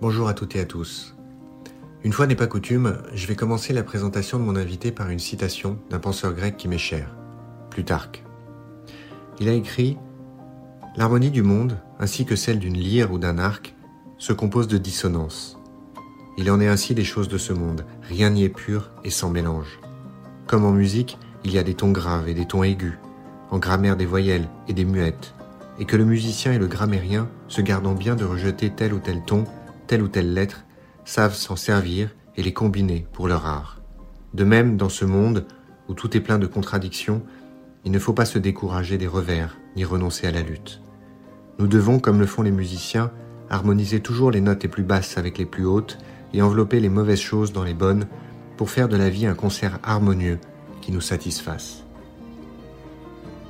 Bonjour à toutes et à tous. Une fois n'est pas coutume, je vais commencer la présentation de mon invité par une citation d'un penseur grec qui m'est cher, Plutarque. Il a écrit L'harmonie du monde, ainsi que celle d'une lyre ou d'un arc, se compose de dissonances. Il en est ainsi des choses de ce monde, rien n'y est pur et sans mélange. Comme en musique, il y a des tons graves et des tons aigus, en grammaire des voyelles et des muettes, et que le musicien et le grammairien, se gardant bien de rejeter tel ou tel ton, telle ou telle lettre, savent s'en servir et les combiner pour leur art. De même, dans ce monde où tout est plein de contradictions, il ne faut pas se décourager des revers ni renoncer à la lutte. Nous devons, comme le font les musiciens, harmoniser toujours les notes les plus basses avec les plus hautes et envelopper les mauvaises choses dans les bonnes pour faire de la vie un concert harmonieux qui nous satisfasse.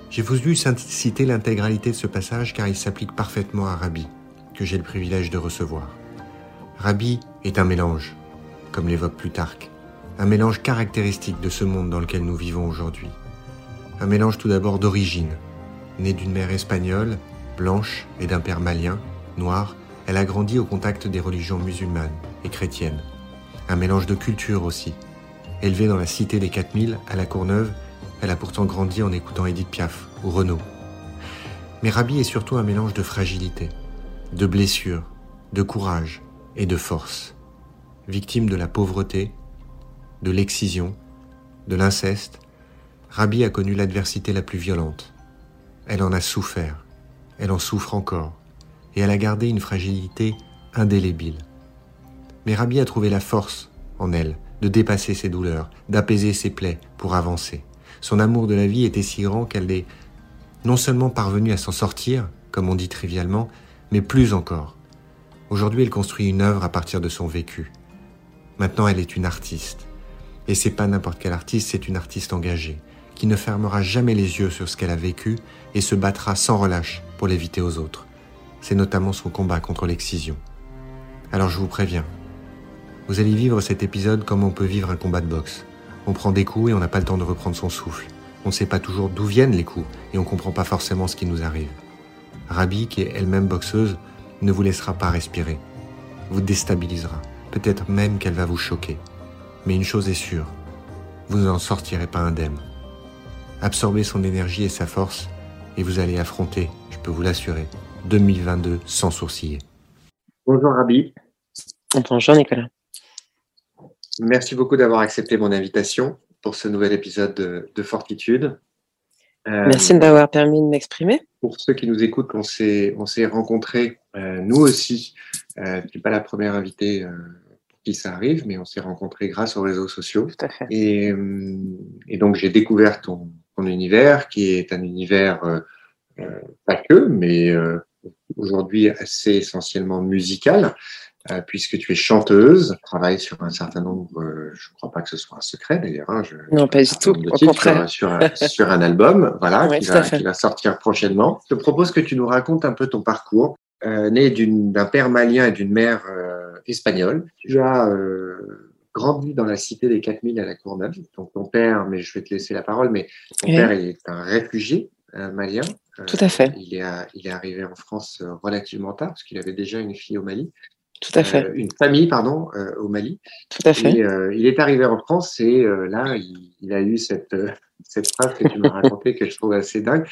J'ai voulu citer l'intégralité de ce passage car il s'applique parfaitement à Rabbi, que j'ai le privilège de recevoir. Rabbi est un mélange, comme l'évoque Plutarque, un mélange caractéristique de ce monde dans lequel nous vivons aujourd'hui. Un mélange tout d'abord d'origine. Née d'une mère espagnole, blanche, et d'un père malien, noir, elle a grandi au contact des religions musulmanes et chrétiennes. Un mélange de culture aussi. Élevée dans la cité des 4000 à la Courneuve, elle a pourtant grandi en écoutant Edith Piaf ou Renaud. Mais Rabi est surtout un mélange de fragilité, de blessure, de courage et de force. Victime de la pauvreté, de l'excision, de l'inceste, Rabi a connu l'adversité la plus violente. Elle en a souffert, elle en souffre encore, et elle a gardé une fragilité indélébile. Mais Rabi a trouvé la force en elle de dépasser ses douleurs, d'apaiser ses plaies pour avancer. Son amour de la vie était si grand qu'elle est non seulement parvenue à s'en sortir, comme on dit trivialement, mais plus encore. Aujourd'hui, elle construit une œuvre à partir de son vécu. Maintenant, elle est une artiste. Et c'est pas n'importe quelle artiste, c'est une artiste engagée, qui ne fermera jamais les yeux sur ce qu'elle a vécu et se battra sans relâche pour l'éviter aux autres. C'est notamment son combat contre l'excision. Alors je vous préviens, vous allez vivre cet épisode comme on peut vivre un combat de boxe. On prend des coups et on n'a pas le temps de reprendre son souffle. On ne sait pas toujours d'où viennent les coups et on ne comprend pas forcément ce qui nous arrive. Rabi, qui est elle-même boxeuse, ne vous laissera pas respirer. Vous déstabilisera. Peut-être même qu'elle va vous choquer. Mais une chose est sûre, vous n'en sortirez pas indemne. Absorbez son énergie et sa force et vous allez affronter, je peux vous l'assurer, 2022 sans sourciller. Bonjour Rabi. Bonjour Nicolas. Merci beaucoup d'avoir accepté mon invitation pour ce nouvel épisode de, Fortitude. Euh, Merci de m'avoir permis de m'exprimer. Pour ceux qui nous écoutent, on s'est, on s'est rencontrés, euh, nous aussi. Euh, tu n'es pas la première invitée pour qui ça arrive, mais on s'est rencontrés grâce aux réseaux sociaux. Tout à fait. Et, et donc, j'ai découvert ton, ton, univers, qui est un univers pas que, mais aujourd'hui assez essentiellement musical. Euh, puisque tu es chanteuse, travaille sur un certain nombre, euh, je ne crois pas que ce soit un secret d'ailleurs. Hein, non, pas du tout, au contraire. Sur, sur, un album, voilà, qui, va, qui, va, sortir prochainement. Je te propose que tu nous racontes un peu ton parcours. Euh, né d'un père malien et d'une mère euh, espagnole, tu as grandi dans la cité des 4000 à la Courneuve. Donc ton père, mais je vais te laisser la parole, mais ton père est un réfugié malien. Tout à fait. il, est, il est arrivé en France relativement tard, parce qu'il avait déjà une fille au Mali. Tout à fait. Euh, une famille, pardon, euh, au Mali. Tout à fait. Et, euh, il est arrivé en France et là, il, a eu cette, cette phrase que tu m'as racontée que je trouve assez dingue.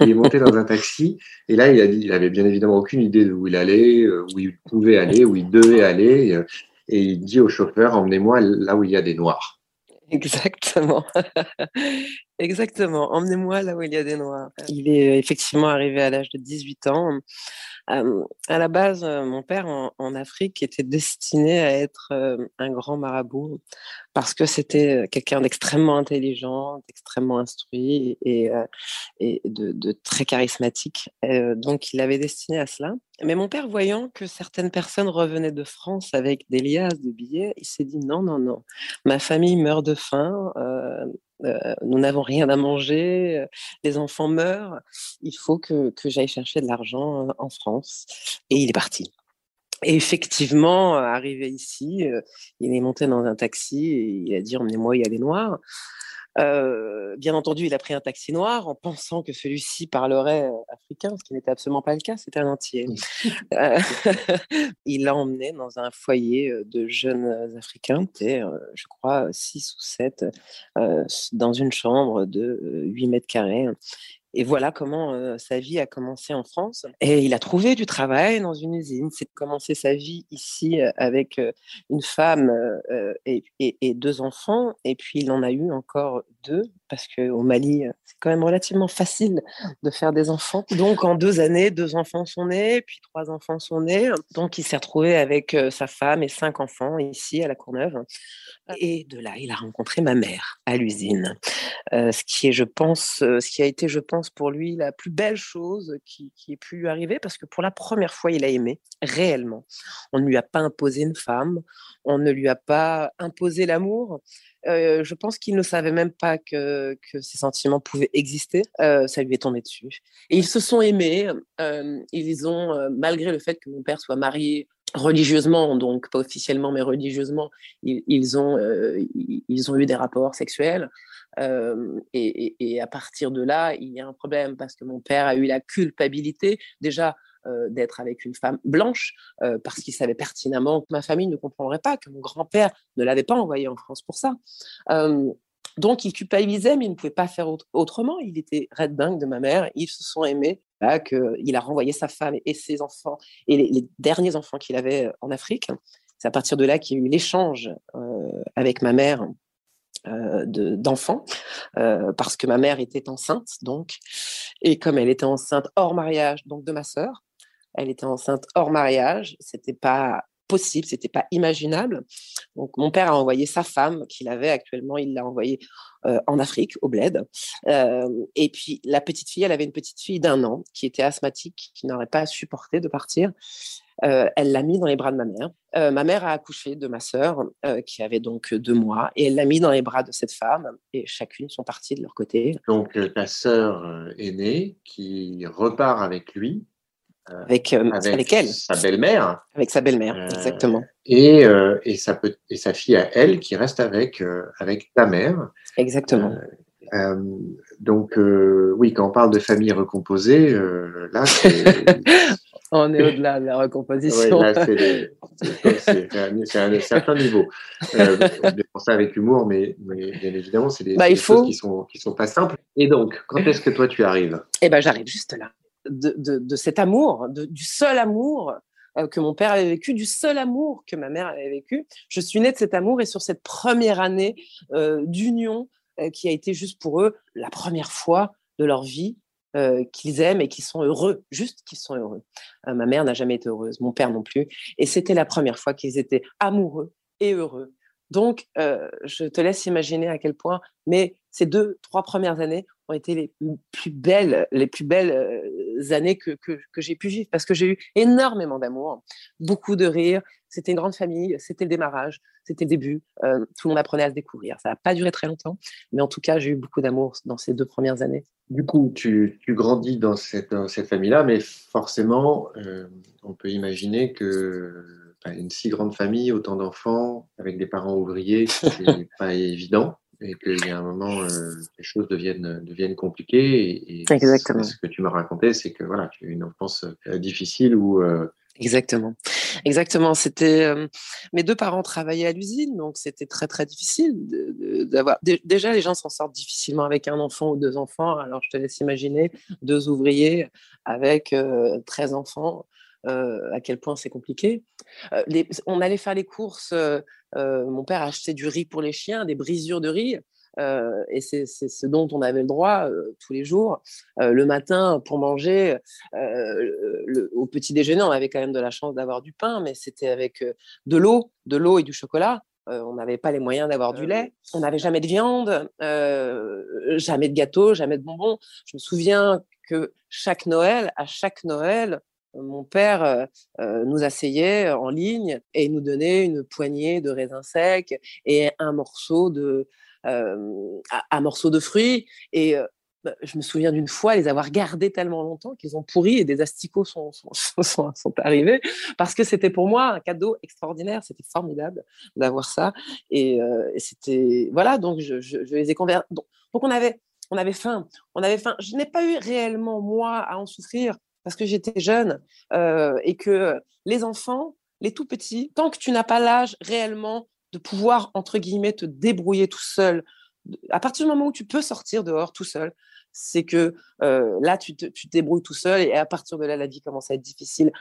Il est monté dans un taxi et là, il a dit, il avait bien évidemment aucune idée de où il allait, où il pouvait aller, où il devait aller. Et, il dit au chauffeur, emmenez-moi là où il y a des noirs. Exactement. Exactement. Emmenez-moi là où il y a des noirs. Il est effectivement arrivé à l'âge de 18 ans à la base, mon père en, Afrique était destiné à être un grand marabout parce que c'était quelqu'un d'extrêmement intelligent, d'extrêmement instruit et, et de, très charismatique. donc, il avait destiné à cela. Mais mon père, voyant que certaines personnes revenaient de France avec des liasses de billets, il s'est dit non, non, non, ma famille meurt de faim, euh, nous n'avons rien à manger, euh, les enfants meurent, il faut que, j'aille chercher de l'argent euh, en France. Et il est parti. Et effectivement, arrivé ici, il est monté dans un taxi et il a dit emmenez-moi, il y a des noirs. Bien entendu, il a pris un taxi noir en pensant que celui-ci parlerait africain, ce qui n'était absolument pas le cas, c'était un entier. il l'a emmené dans un foyer de jeunes Africains, et, je crois, 6 ou 7, dans une chambre de 8 mètres carrés. Et voilà comment sa vie a commencé en France. Et il a trouvé du travail dans une usine. C'est commencé sa vie ici avec une femme et, et, deux enfants. Et puis il en a eu encore deux parce qu'au Mali, c'est quand même relativement facile de faire des enfants. Donc en deux années, deux enfants sont nés, puis trois enfants sont nés. Donc il s'est retrouvé avec sa femme et cinq enfants ici à la Courneuve. Et de là, il a rencontré ma mère à l'usine. ce qui est, je pense, ce qui a été, je pense, pour lui la plus belle chose qui, qui ait pu lui arriver, parce que pour la première fois, il a aimé réellement. On ne lui a pas imposé une femme, on ne lui a pas imposé l'amour. Je pense qu'il ne savait même pas que, ces sentiments pouvaient exister. ça lui est tombé dessus. Et ils se sont aimés. ils ont, malgré le fait que mon père soit marié religieusement, donc pas officiellement, mais religieusement, ils, ont, ils ont eu des rapports sexuels. Et, et, à partir de là, il y a un problème parce que mon père a eu la culpabilité déjà d'être avec une femme blanche parce qu'il savait pertinemment que ma famille ne comprendrait pas, que mon grand-père ne l'avait pas envoyé en France pour ça. donc il culpabilisait, mais il ne pouvait pas faire autrement. Il était red dingue de ma mère. Ils se sont aimés. Là, qu'il a renvoyé sa femme et ses enfants et les, derniers enfants qu'il avait en Afrique. C'est à partir de là qu'il y a eu l'échange avec ma mère euh, d'enfants, euh, parce que ma mère était enceinte, donc, et comme elle était enceinte hors mariage, donc de ma sœur, elle était enceinte hors mariage, c'était pas possible, c'était pas imaginable. Donc mon père a envoyé sa femme qu'il avait actuellement, il l'a envoyée euh, en Afrique, au Bled. et puis la petite fille, elle avait une petite fille d'un an qui était asthmatique, qui n'aurait pas supporté de partir. Euh, elle l'a mis dans les bras de ma mère. Euh, ma mère a accouché de ma sœur, euh, qui avait donc deux mois, et elle l'a mis dans les bras de cette femme, et chacune sont parties de leur côté. Donc ta sœur aînée qui repart avec lui. Avec, avec, elle. Sa belle-mère. Avec sa belle-mère, exactement. Et, et, sa, et sa fille à elle qui reste avec, avec ta mère. Exactement. donc, oui, quand on parle de famille recomposée, là, On est au-delà de la recomposition. Oui, là, c'est un, certain niveau. Euh, on pour ça avec humour, mais, mais bien évidemment, c'est des, bah, choses qui sont, qui sont pas simples. Et donc, quand est-ce que toi, tu arrives? Eh ben, j'arrive juste là. De, cet amour, du seul amour euh, que mon père avait vécu, du seul amour que ma mère avait vécu. Je suis née de cet amour et sur cette première année euh, d'union euh, qui a été juste pour eux la première fois de leur vie, qu'ils aiment et qui sont heureux, juste qu'ils sont heureux. Ma mère n'a jamais été heureuse, mon père non plus. Et c'était la première fois qu'ils étaient amoureux et heureux. Donc, je te laisse imaginer à quel point, mais ces deux, trois premières années ont été les plus belles, les plus belles années que, que, que j'ai pu vivre parce que j'ai eu énormément d'amour, beaucoup de rire. C'était une grande famille, c'était le démarrage, c'était le début. tout le monde apprenait à se découvrir. Ça n'a pas duré très longtemps, mais en tout cas, j'ai eu beaucoup d'amour dans ces deux premières années. Du coup, tu, grandis dans cette, cette famille-là, mais forcément, euh, on peut imaginer que une si grande famille, autant d'enfants, avec des parents ouvriers, c'est pas évident et qu'il y a un moment, euh, les choses deviennent, deviennent compliquées. Et, Exactement. Ce que tu m'as raconté, c'est que voilà, tu as eu une enfance euh, difficile où Exactement. Exactement. C'était euh, mes deux parents travaillaient à l'usine, donc c'était très très difficile d'avoir. Déjà, les gens s'en sortent difficilement avec un enfant ou deux enfants. Alors, je te laisse imaginer deux ouvriers avec 13 euh, enfants. Euh, à quel point c'est compliqué. on allait faire les courses. mon père achetait du riz pour les chiens, des brisures de riz. Euh, et c'est ce dont on avait le droit euh, tous les jours. Euh, le matin, pour manger, au petit déjeuner, on avait quand même de la chance d'avoir du pain, mais c'était avec de l'eau, de l'eau et du chocolat. on n'avait pas les moyens d'avoir du ah lait. On n'avait jamais de viande, jamais de gâteau, jamais de bonbons. Je me souviens que chaque Noël, à chaque Noël, mon père nous asseyait en ligne et nous donnait une poignée de raisins secs et un morceau de, un morceau de fruits. Et bah, je me souviens d'une fois les avoir gardés tellement longtemps qu'ils ont pourri et des asticots sont, sont, arrivés parce que c'était pour moi un cadeau extraordinaire. C'était formidable d'avoir ça. Et, euh, c'était. Voilà, donc je, je, les ai convertis. Donc, donc, on, avait, on avait faim. On avait faim. Je n'ai pas eu réellement, moi, à en souffrir parce que j'étais jeune euh, et que les enfants, les tout petits, tant que tu n'as pas l'âge réellement de pouvoir, entre guillemets, te débrouiller tout seul, à partir du moment où tu peux sortir dehors tout seul, c'est que euh, là, tu te, tu débrouilles tout seul et à partir de là, la vie commence à être difficile.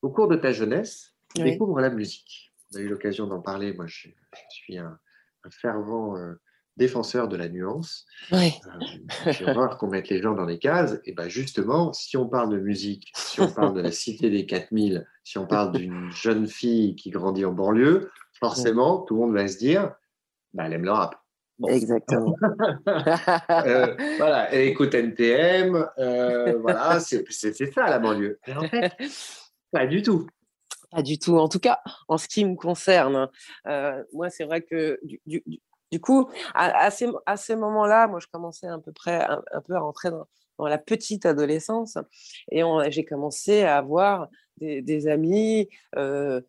Au cours de ta jeunesse, tu découvres la musique. On a eu l'occasion d'en parler. Moi, je, suis un, fervent euh, défenseur de la nuance. Oui. Euh, J'ai horreur qu'on mette les gens dans les cases. Et bien justement, si on parle de musique, si on parle de la cité des 4000, si on parle d'une jeune fille qui grandit en banlieue, forcément, tout le monde va se dire, bah, elle aime le rap. Exactement. euh, voilà, elle écoute NTM, euh, voilà, c'est ça la banlieue. Mais en fait, pas du tout. Pas du tout. En tout cas, en ce qui me concerne, euh, moi, c'est vrai que du, du, du coup, à, à, ces, moments-là, moi, je commençais à peu près un, peu à rentrer dans, la petite adolescence et j'ai commencé à avoir des, des amis. Euh,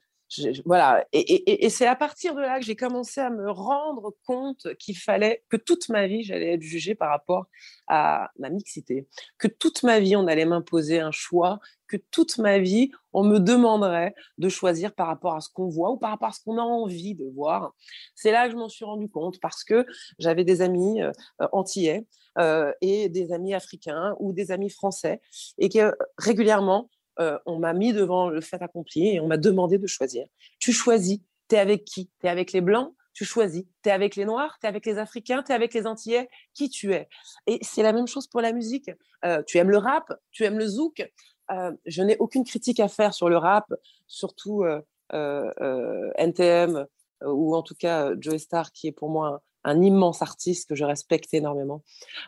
voilà. Et, c'est à partir de là que j'ai commencé à me rendre compte qu'il fallait que toute ma vie, j'allais être jugée par rapport à ma mixité, que toute ma vie, on allait m'imposer un choix, que toute ma vie, on me demanderait de choisir par rapport à ce qu'on voit ou par rapport à ce qu'on a envie de voir. C'est là que je m'en suis rendu compte parce que j'avais des amis euh, antillais euh, et des amis africains ou des amis français et que régulièrement, euh, on m'a mis devant le fait accompli et on m'a demandé de choisir. Tu choisis, tu es avec qui? Tu es avec les Blancs? Tu choisis. Tu es avec les Noirs, tu es avec les Africains, tu es avec les Antillais, qui tu es? Et c'est la même chose pour la musique. Euh, tu aimes le rap, tu aimes le zouk? Euh, je n'ai aucune critique à faire sur le rap, surtout NTM ou en tout cas Joe Star, qui est pour moi un immense artiste que je respecte énormément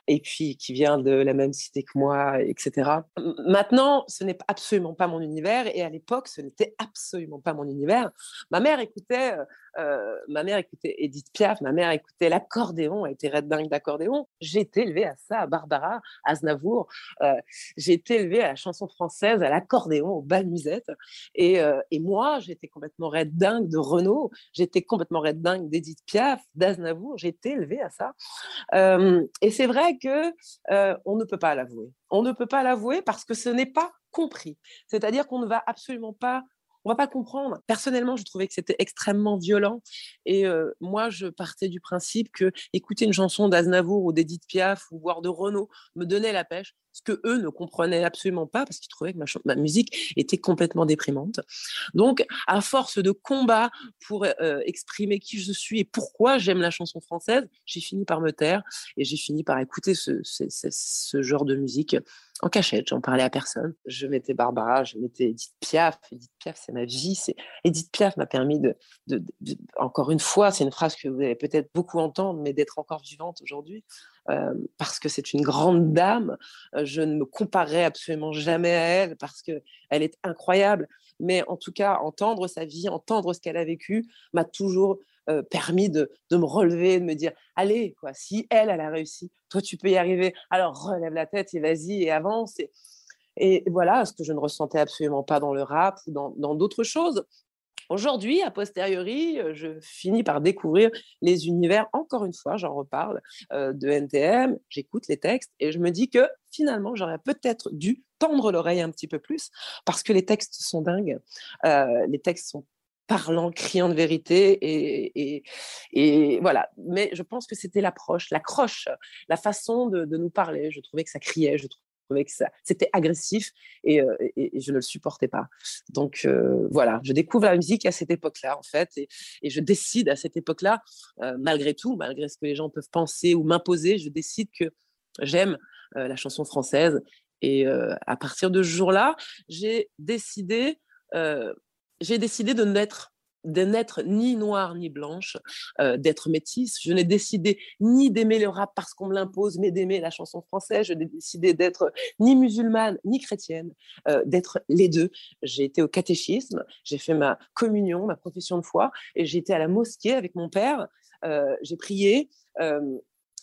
et puis qui vient de la même cité que moi, etc. Maintenant, ce n'est absolument pas mon univers et à l'époque, ce n'était absolument pas mon univers. Ma mère écoutait, euh, euh, ma mère écoutait Edith Piaf, ma mère écoutait l'accordéon, elle était red dingue d'accordéon. J'ai été élevée à ça, à Barbara, à Aznavour. Euh, j'ai été élevée à la chanson française, à l'accordéon, au bal musette. Et, et moi, j'étais complètement red dingue de Renaud, j'étais complètement red dingue d'Edith Piaf, d'Aznavour j'ai été élevée à ça. Euh, et c'est vrai que euh, on ne peut pas l'avouer. On ne peut pas l'avouer parce que ce n'est pas compris. C'est-à-dire qu'on ne va absolument pas on va pas comprendre. Personnellement, je trouvais que c'était extrêmement violent. Et euh, moi, je partais du principe que écouter une chanson d'Aznavour ou d'Edith Piaf ou voire de Renaud me donnait la pêche ce que eux ne comprenaient absolument pas parce qu'ils trouvaient que ma, musique était complètement déprimante. Donc, à force de combat pour exprimer qui je suis et pourquoi j'aime la chanson française, j'ai fini par me taire et j'ai fini par écouter ce, genre de musique en cachette, j'en parlais à personne. Je mettais Barbara, je mettais Edith Piaf. Edith Piaf, c'est ma vie. C'est Edith Piaf m'a permis de, encore une fois, c'est une phrase que vous allez peut-être beaucoup entendre, mais d'être encore vivante aujourd'hui. Euh, parce que c'est une grande dame. Euh, je ne me comparerai absolument jamais à elle parce qu'elle est incroyable. Mais en tout cas, entendre sa vie, entendre ce qu'elle a vécu, m'a toujours euh, permis de, de, me relever, de me dire allez, quoi, si elle, elle a réussi, toi, tu peux y arriver. Alors relève la tête et vas-y et avance. Et, et voilà, ce que je ne ressentais absolument pas dans le rap ou dans d'autres choses. Aujourd'hui, a posteriori, euh, je finis par découvrir les univers, encore une fois, j'en reparle, euh, de NTM, j'écoute les textes et je me dis que finalement, j'aurais peut-être dû tendre l'oreille un petit peu plus parce que les textes sont dingues. Euh, les textes sont parlants, criants de vérité et, voilà. Mais je pense que c'était l'approche, l'accroche, la façon de, de, nous parler. Je trouvais que ça criait, je trouvais que c'était agressif euh, et, je ne le supportais pas. Donc euh, voilà, je découvre la musique à cette époque-là en fait et, je décide à cette époque-là, euh, malgré tout, malgré ce que les gens peuvent penser ou m'imposer, je décide que j'aime la chanson française et à partir de ce jour-là, j'ai décidé, j'ai décidé de naître de n'être ni noire ni blanche, euh, d'être métisse. Je n'ai décidé ni d'aimer le rap parce qu'on me l'impose, mais d'aimer la chanson française. Je n'ai décidé d'être ni musulmane ni chrétienne, euh, d'être les deux. J'ai été au catéchisme, j'ai fait ma communion, ma profession de foi, et j'ai été à la mosquée avec mon père. Euh, j'ai prié.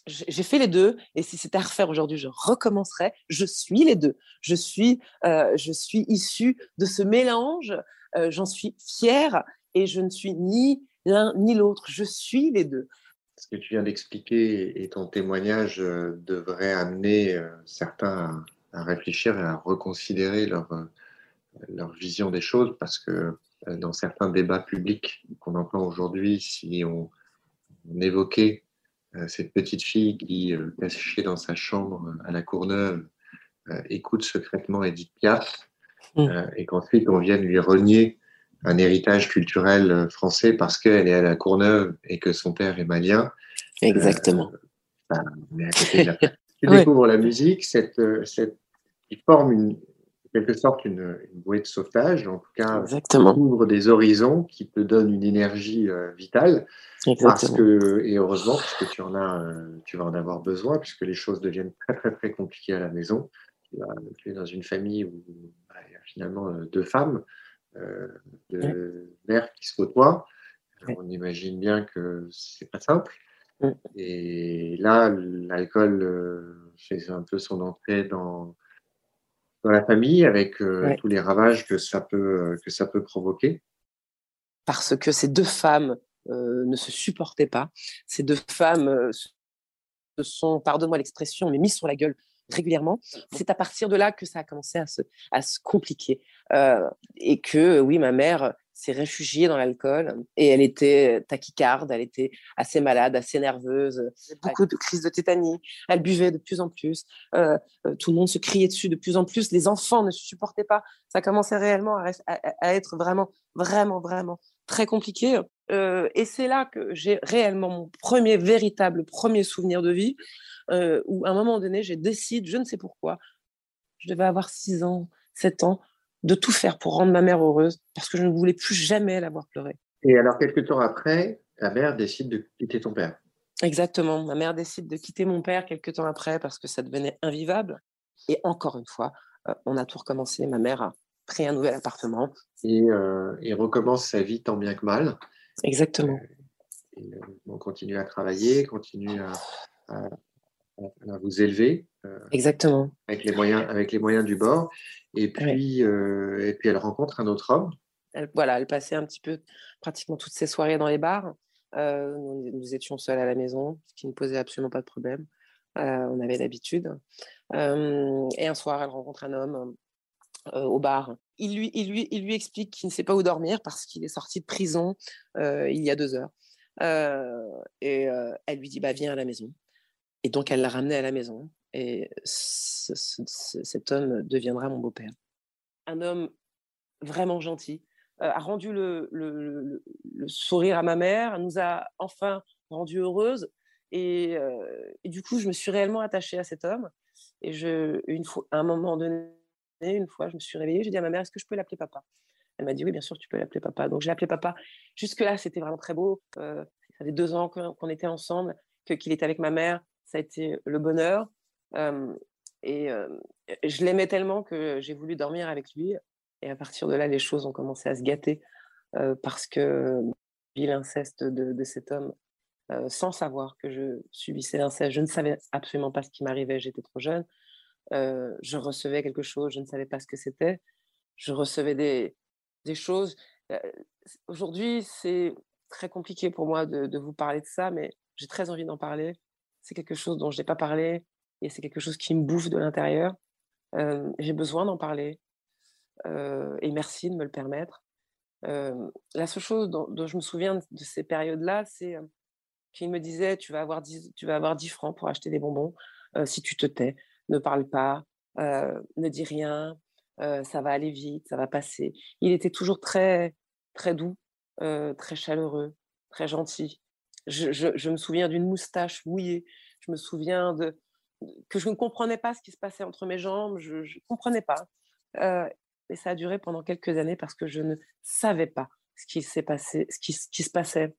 j'ai fait les deux et si c'était à refaire aujourd'hui, je recommencerais. Je suis les deux. Je suis, euh, je suis issue de ce mélange. Euh, j'en suis fière et je ne suis ni l'un ni l'autre. Je suis les deux. Ce que tu viens d'expliquer et ton témoignage euh, devrait amener certains à, réfléchir et à reconsidérer leur, leur vision des choses parce que dans certains débats publics qu'on entend aujourd'hui, si on, on évoquait euh, cette petite fille qui, euh, cachée dans sa chambre euh, à la Courneuve, écoute secrètement Edith Piaf, mm. et qu'ensuite on vienne lui renier un héritage culturel français parce qu'elle est à la Courneuve et que son père est malien. Exactement. Ben, tu découvres la musique, cette, cette, qui forme une, quelque sorte une, bouée de sauvetage, en tout cas, Exactement. ouvre des horizons qui te donnent une énergie vitale. Parce que, et heureusement, parce que tu, en as, euh, tu vas en avoir besoin, puisque les choses deviennent très, très, très compliquées à la maison. Tu, es dans une famille où bah, il y a finalement euh, deux femmes, euh, deux mères qui se côtoient. On imagine bien que c'est pas simple. Et là, l'alcool fait un peu son entrée dans, dans la famille avec tous les ravages que ça peut, que ça peut provoquer. Parce que ces deux femmes euh, ne se supportaient pas. Ces deux femmes euh, se sont, pardonne-moi l'expression, mais mises sur la gueule régulièrement. C'est à partir de là que ça a commencé à se, à se compliquer. Euh, et que, oui, ma mère s'est réfugiée dans l'alcool et elle était tachycarde, elle était assez malade, assez nerveuse, beaucoup de crises de tétanie. Elle buvait de plus en plus. tout le monde se criait dessus de plus en plus. Les enfants ne se supportaient pas. Ça commençait réellement à, à être vraiment, vraiment, vraiment très compliqué. Euh, et c'est là que j'ai réellement mon premier véritable premier souvenir de vie, euh, où à un moment donné, j'ai décidé, je ne sais pourquoi, je devais avoir 6 ans, 7 ans, de tout faire pour rendre ma mère heureuse, parce que je ne voulais plus jamais la voir pleurer. Et alors, quelques temps après, ta mère décide de quitter ton père. Exactement. Ma mère décide de quitter mon père quelques temps après parce que ça devenait invivable. Et encore une fois, euh, on a tout recommencé. Ma mère a pris un nouvel appartement. Et, recommence sa vie tant bien que mal. Exactement. Euh, et, euh, on continue à travailler, continue à, vous élever. Exactement. Avec les, moyens, avec les moyens du bord. Et puis, et puis elle rencontre un autre homme. Elle, voilà, elle passait un petit peu pratiquement toutes ses soirées dans les bars. nous, étions seuls à la maison, ce qui ne posait absolument pas de problème. on avait l'habitude. et un soir, elle rencontre un homme au bar. Il lui, il, lui, il lui explique qu'il ne sait pas où dormir parce qu'il est sorti de prison il y a deux heures. et elle lui dit bah, Viens à la maison. Et donc, elle l'a ramené à la maison. Et cet homme deviendra mon beau-père. Un homme vraiment gentil, a rendu le, le, sourire à ma mère, nous a enfin rendu heureuse. Et, et, du coup, je me suis réellement attachée à cet homme. Et je, une fois, à un moment donné, une fois, je me suis réveillée, j'ai dit à ma mère, est-ce que je peux l'appeler papa? Elle m'a dit, oui, bien sûr, tu peux l'appeler papa. Donc, j'ai appelé papa. Jusque-là, c'était vraiment très beau. Euh, ça fait deux ans qu'on était ensemble, qu'il était avec ma mère. Ça a été le bonheur. Euh, et euh, je l'aimais tellement que j'ai voulu dormir avec lui. Et à partir de là, les choses ont commencé à se gâter parce que l'inceste de, de, cet homme, sans savoir que je subissais l'inceste, je ne savais absolument pas ce qui m'arrivait, j'étais trop jeune je recevais quelque chose, je ne savais pas ce que c'était. Je recevais des, choses. Aujourd'hui, c'est très compliqué pour moi de, vous parler de ça, mais j'ai très envie d'en parler. C'est quelque chose dont je n'ai pas parlé et c'est quelque chose qui me bouffe de l'intérieur. j'ai besoin d'en parler et merci de me le permettre. la seule chose dont, je me souviens de ces périodes-là, c'est qu'il me disait tu vas avoir 10, tu vas avoir 10 francs pour acheter des bonbons si tu te tais ne parle pas, ne dit rien, ça va aller vite, ça va passer. Il était toujours très, très doux, très chaleureux, très gentil. Je, me souviens d'une moustache mouillée. Je me souviens de que je ne comprenais pas ce qui se passait entre mes jambes. Je ne comprenais pas. et ça a duré pendant quelques années parce que je ne savais pas ce qui passé, ce qui, se passait.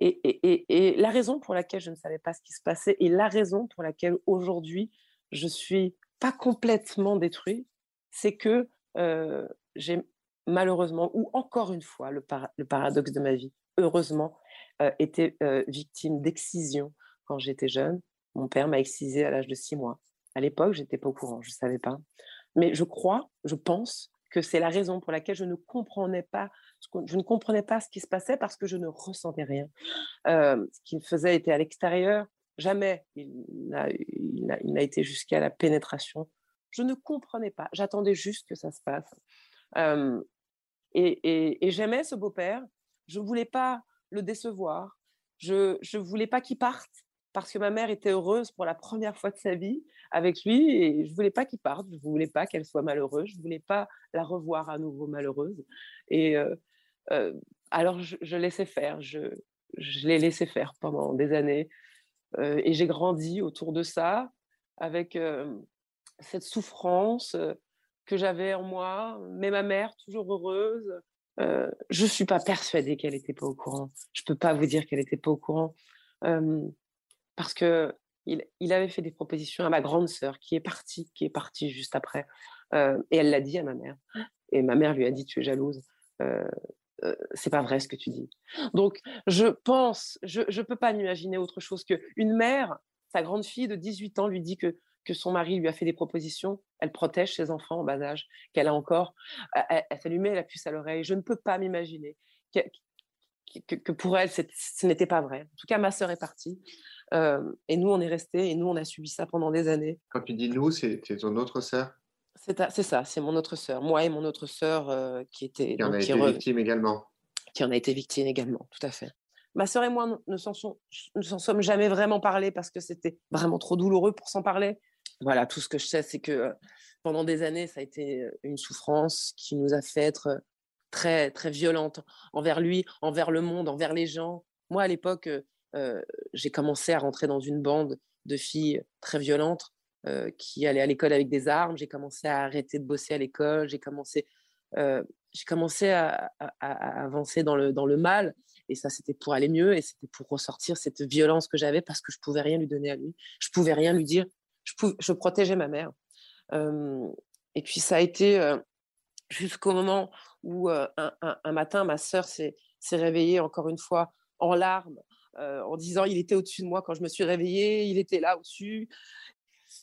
Et, et, et, la raison pour laquelle je ne savais pas ce qui se passait et la raison pour laquelle aujourd'hui je suis pas complètement détruit, c'est que j'ai malheureusement, ou encore une fois, le, paradoxe de ma vie, heureusement, été victime d'excision quand j'étais jeune. mon père m'a excisé à l'âge de six mois. À l'époque, je n'étais pas au courant, je ne savais pas. Mais je crois, je pense que c'est la raison pour laquelle je ne comprenais pas, je ne comprenais pas ce qui se passait parce que je ne ressentais rien. Euh, ce qu'il faisait était à l'extérieur. Jamais il n'a été jusqu'à la pénétration. Je ne comprenais pas. J'attendais juste que ça se passe. Euh, et, j'aimais ce beau-père. Je ne voulais pas le décevoir. Je ne voulais pas qu'il parte parce que ma mère était heureuse pour la première fois de sa vie avec lui et je voulais pas qu'il parte, je voulais pas qu'elle soit malheureuse, je voulais pas la revoir à nouveau malheureuse. Et euh, euh, alors je, laissais faire, je, l'ai laissé faire pendant des années et j'ai grandi autour de ça avec cette souffrance que j'avais en moi, mais ma mère toujours heureuse. je suis pas persuadée qu'elle était pas au courant. Je peux pas vous dire qu'elle était pas au courant parce que il, avait fait des propositions à ma grande sœur qui est partie, qui est partie juste après. Euh, et elle l'a dit à ma mère. Et ma mère lui a dit Tu es jalouse. C'est pas vrai ce que tu dis. Donc, je pense, je ne peux pas m'imaginer autre chose qu'une mère, sa grande fille de 18 ans, lui dit que, que son mari lui a fait des propositions. Elle protège ses enfants en bas âge, qu'elle a encore. Elle, s'allumait la puce à l'oreille. Je ne peux pas m'imaginer que, que, pour elle, ce n'était pas vrai. En tout cas, ma sœur est partie. Euh, et nous, on est restés et nous, on a subi ça pendant des années. Quand tu dis nous, c'est ton autre sœur? C'est ça, c'est mon autre sœur. Moi et mon autre sœur euh, qui était. Qui en a été victime également. Qui en a été victime également, tout à fait. Ma sœur et moi ne s'en sommes jamais vraiment parlé parce que c'était vraiment trop douloureux pour s'en parler. Voilà, tout ce que je sais, c'est que euh, pendant des années, ça a été une souffrance qui nous a fait être très, très violente envers lui, envers le monde, envers les gens. Moi, à l'époque, j'ai commencé à rentrer dans une bande de filles très violentes qui allaient à l'école avec des armes. J'ai commencé à arrêter de bosser à l'école. J'ai commencé, j'ai commencé à, avancer dans le, dans le mal. Et ça, c'était pour aller mieux et c'était pour ressortir cette violence que j'avais parce que je pouvais rien lui donner à lui. Je pouvais rien lui dire. Je, je protégeais ma mère. et puis ça a été jusqu'au moment où un, matin, ma sœur s'est réveillée encore une fois en larmes euh, en disant il était au-dessus de moi quand je me suis réveillée, il était là au-dessus.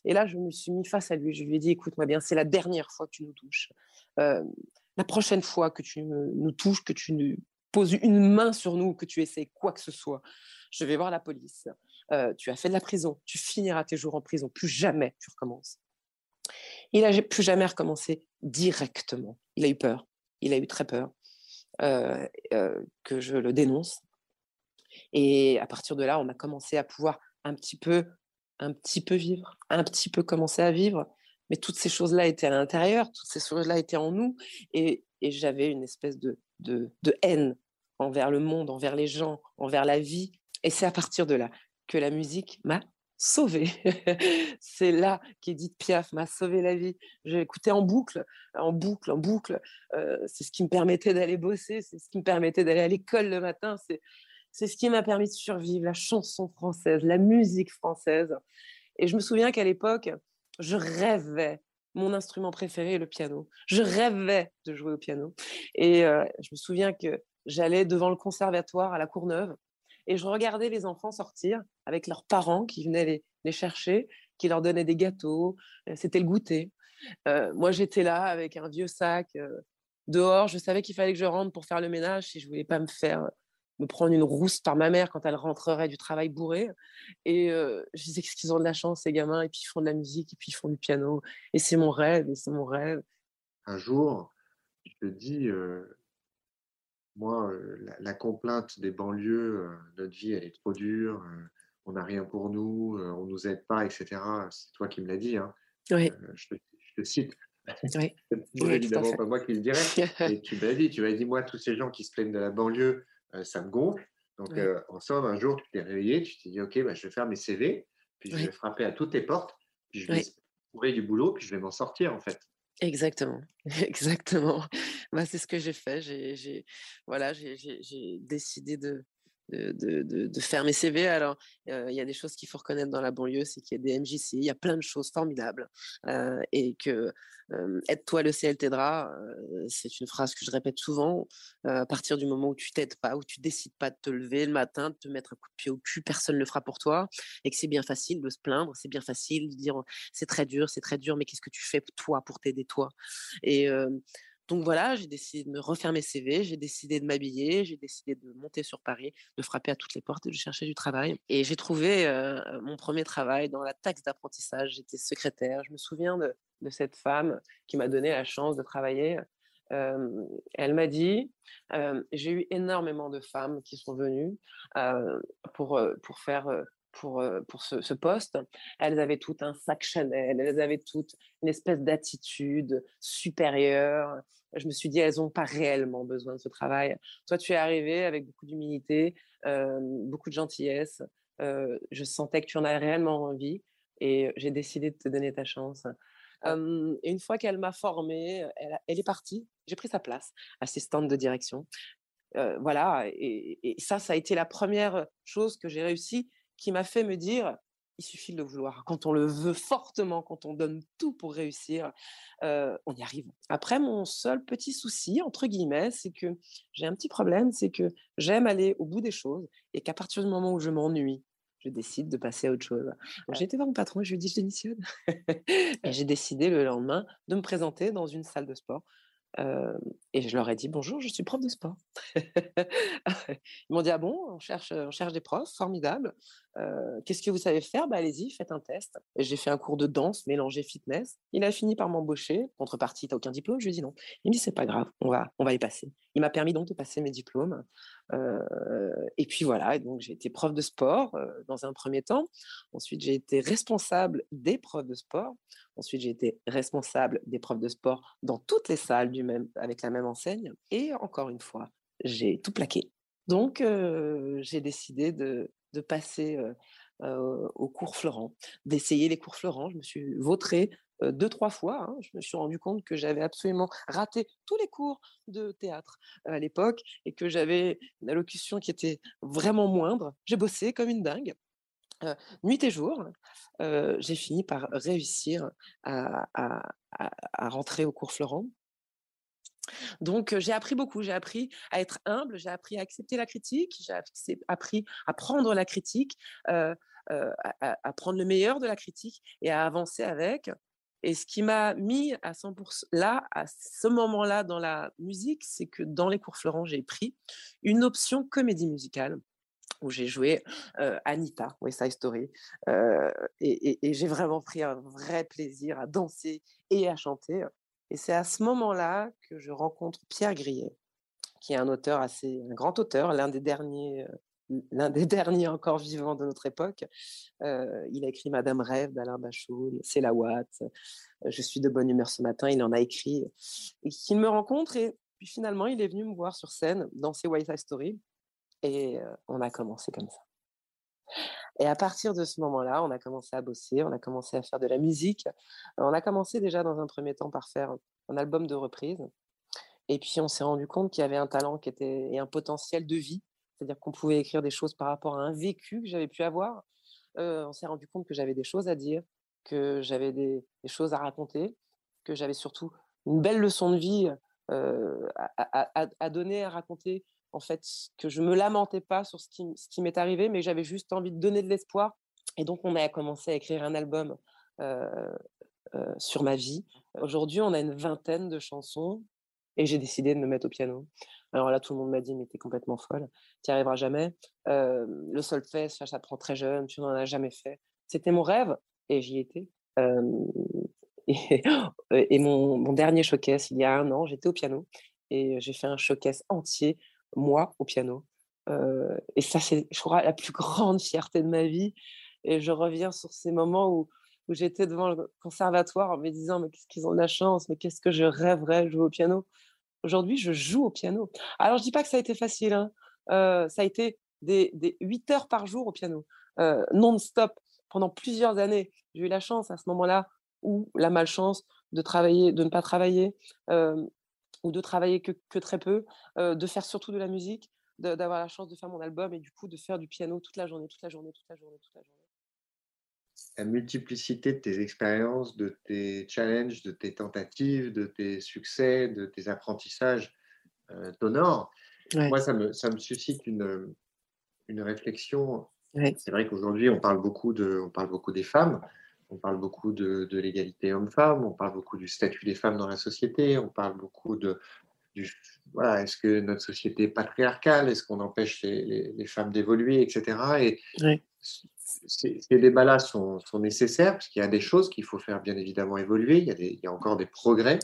Et là, je me suis mis face à lui. Je lui ai dit écoute-moi bien, c'est la dernière fois que tu nous touches. Euh, la prochaine fois que tu nous touches, que tu nous poses une main sur nous, que tu essaies quoi que ce soit, je vais voir la police. Euh, tu as fait de la prison, tu finiras tes jours en prison. Plus jamais tu recommences. Il n'a plus jamais recommencé directement. Il a eu peur. Il a eu très peur que je le dénonce. Et à partir de là, on a commencé à pouvoir un petit peu, un petit peu vivre, un petit peu commencer à vivre. Mais toutes ces choses-là étaient à l'intérieur, toutes ces choses-là étaient en nous. Et, j'avais une espèce de, haine envers le monde, envers les gens, envers la vie. Et c'est à partir de là que la musique m'a sauvée. c'est là qu'Edith Piaf m'a sauvé la vie. J'ai écouté en boucle, en boucle, en boucle. Euh, c'est ce qui me permettait d'aller bosser, c'est ce qui me permettait d'aller à l'école le matin. C'est c'est ce qui m'a permis de survivre, la chanson française, la musique française. Et je me souviens qu'à l'époque, je rêvais. Mon instrument préféré le piano. Je rêvais de jouer au piano. Et euh, je me souviens que j'allais devant le conservatoire à la Courneuve et je regardais les enfants sortir avec leurs parents qui venaient les, chercher, qui leur donnaient des gâteaux. Euh, c'était le goûter. Euh, moi, j'étais là avec un vieux sac dehors. Je savais qu'il fallait que je rentre pour faire le ménage si je voulais pas me faire me prendre une rousse par ma mère quand elle rentrerait du travail bourré. Et je disais qu'est-ce qu'ils ont de la chance, ces gamins, et puis ils font de la musique, et puis ils font du piano. Et c'est mon rêve, et c'est mon rêve. Un jour, je te dis, moi, la, complainte des banlieues, notre vie, elle est trop dure, on n'a rien pour nous, on nous aide pas, etc. C'est toi qui me l'as dit. Hein. Oui. Je te, cite. Oui. c'est évidemment pas moi qui le dirais. et tu m'as dit, tu m'as dit, moi, tous ces gens qui se plaignent de la banlieue, euh, ça me gonfle. Donc, en somme, un jour, tu t'es réveillé, tu t'es dit, OK, bah, je vais faire mes CV, puis je vais frapper à toutes les portes, puis je vais trouver du boulot, puis je vais m'en sortir, en fait. Exactement, exactement. Bah, c'est ce que j'ai fait. J'ai, voilà, j'ai, décidé de, de, faire mes CV. Alors, il y a des choses qu'il faut reconnaître dans la banlieue, c'est qu'il y a des MJC, il y a plein de choses formidables. et que aide-toi, le ciel t'aidera, c'est une phrase que je répète souvent. à partir du moment où tu t'aides pas, où tu décides pas de te lever le matin, de te mettre un coup de pied au cul, personne ne le fera pour toi. Et que c'est bien facile de se plaindre, c'est bien facile de dire c'est très dur, c'est très dur, mais qu'est-ce que tu fais toi pour t'aider toi? Donc voilà, j'ai décidé de me refaire mes CV, j'ai décidé de m'habiller, j'ai décidé de monter sur Paris, de frapper à toutes les portes et de chercher du travail. Et j'ai trouvé mon premier travail dans la taxe d'apprentissage. J'étais secrétaire. Je me souviens de, cette femme qui m'a donné la chance de travailler. elle m'a dit, j'ai eu énormément de femmes qui sont venues pour, pour faire pour, pour ce, poste. Elles avaient toutes un sac Chanel, elles avaient toutes une espèce d'attitude supérieure. Je me suis dit, elles n'ont pas réellement besoin de ce travail. Toi, tu es arrivé avec beaucoup d'humilité, beaucoup de gentillesse. je sentais que tu en as réellement envie et j'ai décidé de te donner ta chance. une fois qu'elle m'a formée, elle, est partie. J'ai pris sa place, assistante de direction. voilà, et, ça, ça a été la première chose que j'ai réussi qui m'a fait me dire il suffit de le vouloir. Quand on le veut fortement, quand on donne tout pour réussir, on y arrive. Après, mon seul petit souci, entre guillemets, c'est que j'ai un petit problème, c'est que j'aime aller au bout des choses et qu'à partir du moment où je m'ennuie, je décide de passer à autre chose. J'ai été voir mon patron et je lui ai dit je démissionne. et j'ai décidé le lendemain de me présenter dans une salle de sport et je leur ai dit bonjour, je suis prof de sport. Ils m'ont dit ah bon, on cherche, on cherche des profs, formidable. Qu'est-ce que vous savez faire? Bah, Allez-y, faites un test. J'ai fait un cours de danse mélangé fitness. Il a fini par m'embaucher. Contrepartie, t'as aucun diplôme? Je lui ai dit non. Il me dit c'est pas grave, on va, on va y passer. Il m'a permis donc de passer mes diplômes. et puis voilà, donc j'ai été prof de sport dans un premier temps. Ensuite, j'ai été responsable des profs de sport. Ensuite, j'ai été responsable des profs de sport dans toutes les salles du même, avec la même enseigne. Et encore une fois, j'ai tout plaqué. Donc, j'ai décidé de, de passer au cours Florent, d'essayer les cours Florent. Je me suis vautrée deux, trois fois. Hein. Je me suis rendu compte que j'avais absolument raté tous les cours de théâtre à l'époque et que j'avais une allocution qui était vraiment moindre. J'ai bossé comme une dingue. nuit et jour, j'ai fini par réussir à, à, rentrer au cours Florent. Donc, j'ai appris beaucoup. J'ai appris à être humble, j'ai appris à accepter la critique, j'ai appris à prendre la critique, à, prendre le meilleur de la critique et à avancer avec. Et ce qui m'a mis à 100% là, à ce moment-là dans la musique, c'est que dans les cours Florent, j'ai pris une option comédie musicale où j'ai joué Anita, West Side Story. et j'ai vraiment pris un vrai plaisir à danser et à chanter. Et c'est à ce moment-là que je rencontre Pierre Grillet, qui est un auteur assez, un grand auteur, l'un des derniers, euh, encore vivants de notre époque. Euh, il a écrit Madame Rêve d'Alain Bachoul, C'est la Watt, euh, Je suis de bonne humeur ce matin. Il en a écrit et qu'il me rencontre et puis finalement il est venu me voir sur scène dans ses White Side Story et on a commencé comme ça. Et à partir de ce moment-là, on a commencé à bosser, on a commencé à faire de la musique. On a commencé déjà dans un premier temps par faire un album de reprise. Et puis on s'est rendu compte qu'il y avait un talent qui était et un potentiel de vie, c'est-à-dire qu'on pouvait écrire des choses par rapport à un vécu que j'avais pu avoir. on s'est rendu compte que j'avais des choses à dire, que j'avais des, choses à raconter, que j'avais surtout une belle leçon de vie à, donner, à raconter en fait, que je me lamentais pas sur ce qui, m'est arrivé, mais j'avais juste envie de donner de l'espoir. Et donc, on a commencé à écrire un album sur ma vie. Aujourd'hui, on a une vingtaine de chansons et j'ai décidé de me mettre au piano. Alors là, tout le monde m'a dit, mais t'es complètement folle, tu n'y arriveras jamais. le solfège, ça, ça prend très jeune, tu n'en as jamais fait. C'était mon rêve et j'y étais. et, mon, mon, dernier showcase, il y a un an, j'étais au piano et j'ai fait un showcase entier moi, au piano. et ça, c'est, je crois, la plus grande fierté de ma vie. Et je reviens sur ces moments où, où j'étais devant le conservatoire en me disant, mais qu'est-ce qu'ils ont de la chance, mais qu'est-ce que je rêverais de jouer au piano. Aujourd'hui, je joue au piano. Alors, je dis pas que ça a été facile. Hein. ça a été des, des 8 heures par jour au piano, non-stop, pendant plusieurs années. J'ai eu la chance à ce moment-là, ou la malchance de travailler, de ne pas travailler, ou de travailler que, très peu, de faire surtout de la musique. d'avoir la chance de faire mon album et du coup de faire du piano toute la journée, toute la journée, toute la journée, toute la journée. La multiplicité de tes expériences, de tes challenges, de tes tentatives, de tes succès, de tes apprentissages euh, t'honore. Moi, ça me, ça me suscite une, une réflexion. C'est vrai qu'aujourd'hui, on, parle beaucoup de, on parle beaucoup des femmes, on parle beaucoup de, de l'égalité homme-femme, on parle beaucoup du statut des femmes dans la société, on parle beaucoup de, voilà, est-ce que notre société est patriarcale Est-ce qu'on empêche les, femmes d'évoluer, etc. Et ces, débats-là sont, nécessaires parce qu'il y a des choses qu'il faut faire bien évidemment évoluer. Il y a, il y a encore des progrès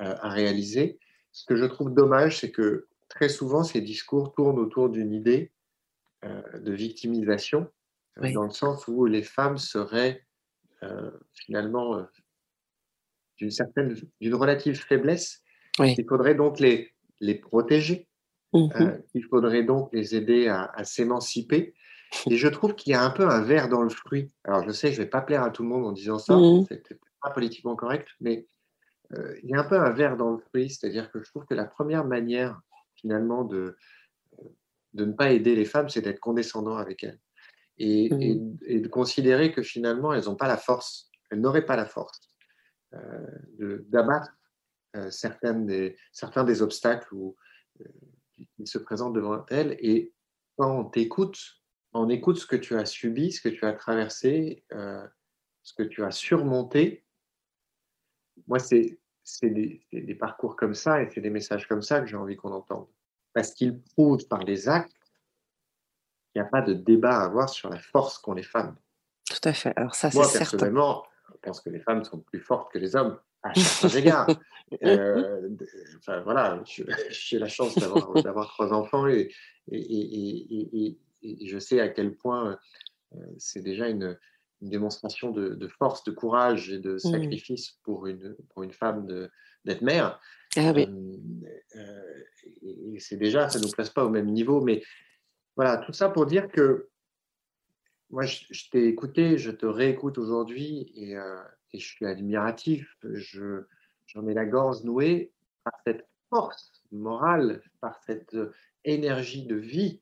euh, à réaliser. Ce que je trouve dommage, c'est que très souvent, ces discours tournent autour d'une idée euh, de victimisation, dans le sens où les femmes seraient finalement d'une certaine, d'une relative faiblesse il faudrait donc les, les protéger. Mmh euh, il faudrait donc les aider à, s'émanciper. Et je trouve qu'il y a un peu un verre dans le fruit. Alors, je sais, je ne vais pas plaire à tout le monde en disant ça, mmh. c'est pas politiquement correct, mais euh, il y a un peu un verre dans le fruit. C'est-à-dire que je trouve que la première manière, finalement, de, de ne pas aider les femmes, c'est d'être condescendant avec elles. Et, mmh. et, de considérer que finalement, elles n'ont pas la force, elles n'auraient pas la force euh, d'abattre euh, certaines des, certains des obstacles euh, qui se présentent devant elle. Et quand on t'écoute, on écoute ce que tu as subi, ce que tu as traversé, ce que tu as surmonté. Moi, c'est des, des, parcours comme ça et c'est des messages comme ça que j'ai envie qu'on entende. Parce qu'ils prouvent par les actes qu'il n'y a pas de débat à avoir sur la force qu'ont les femmes. Tout à fait. Alors ça, Moi, personnellement, je pense que les femmes sont plus fortes que les hommes à certains égards. Euh, enfin, voilà, j'ai la chance d'avoir trois enfants et, et, et, et, je sais à quel point euh, c'est déjà une, une démonstration de, de, force, de courage et de mmh. sacrifice pour, une, pour une femme d'être mère. Ah, oui. Euh, et c'est déjà, ça ne nous place pas au même niveau, mais voilà, tout ça pour dire que moi, je, je t'ai écouté, je te réécoute aujourd'hui et, et je suis admiratif, je, j'en ai la gorge nouée par cette force morale, par cette euh, énergie de vie,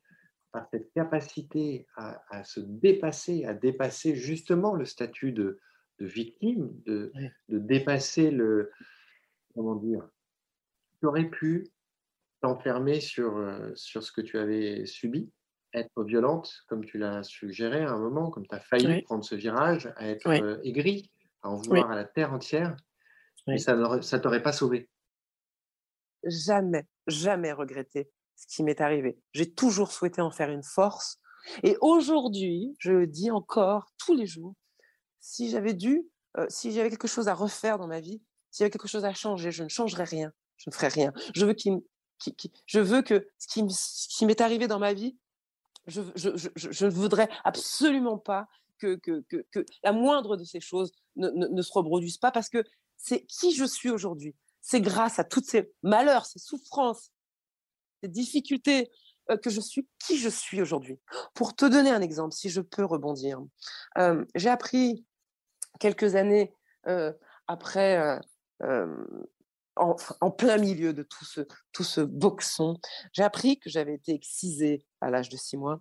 par cette capacité à, se dépasser, à dépasser justement le statut de, victime, de, de, dépasser le, comment dire, tu aurais pu t'enfermer sur, euh, sur ce que tu avais subi, être violente, comme tu l'as suggéré à un moment, comme tu as failli prendre ce virage, à être euh, aigri, à en vouloir à la terre entière, mais ça ne t'aurait pas sauvé. Jamais, jamais regretté ce qui m'est arrivé. J'ai toujours souhaité en faire une force. Et aujourd'hui, je le dis encore tous les jours, si j'avais dû, euh, si j'avais quelque chose à refaire dans ma vie, s'il y avait quelque chose à changer, je ne changerais rien. Je ne ferais rien. Je veux, qu'il, je veux que ce qui, m'est arrivé dans ma vie, je, ne voudrais absolument pas que, la moindre de ces choses ne, se reproduise pas parce que c'est qui je suis aujourd'hui. C'est grâce à toutes ces malheurs, ces souffrances, ces difficultés euh, que je suis qui je suis aujourd'hui. Pour te donner un exemple, si je peux rebondir, euh, j'ai appris quelques années euh, après, en, plein milieu de tout ce, tout ce boxon, j'ai appris que j'avais été excisée à l'âge de six mois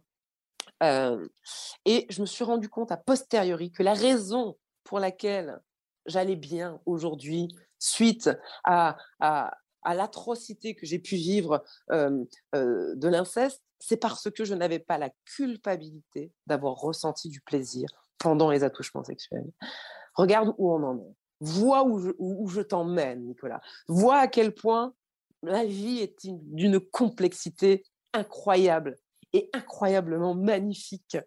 et je me suis rendu compte a posteriori que la raison pour laquelle j'allais bien aujourd'hui, suite à, à, à l'atrocité que j'ai pu vivre de l'inceste, c'est parce que je n'avais pas la culpabilité d'avoir ressenti du plaisir pendant les attouchements sexuels. Regarde où on en est. Vois où je, t'emmène, Nicolas. Vois à quel point la vie est d'une complexité incroyable et incroyablement magnifique.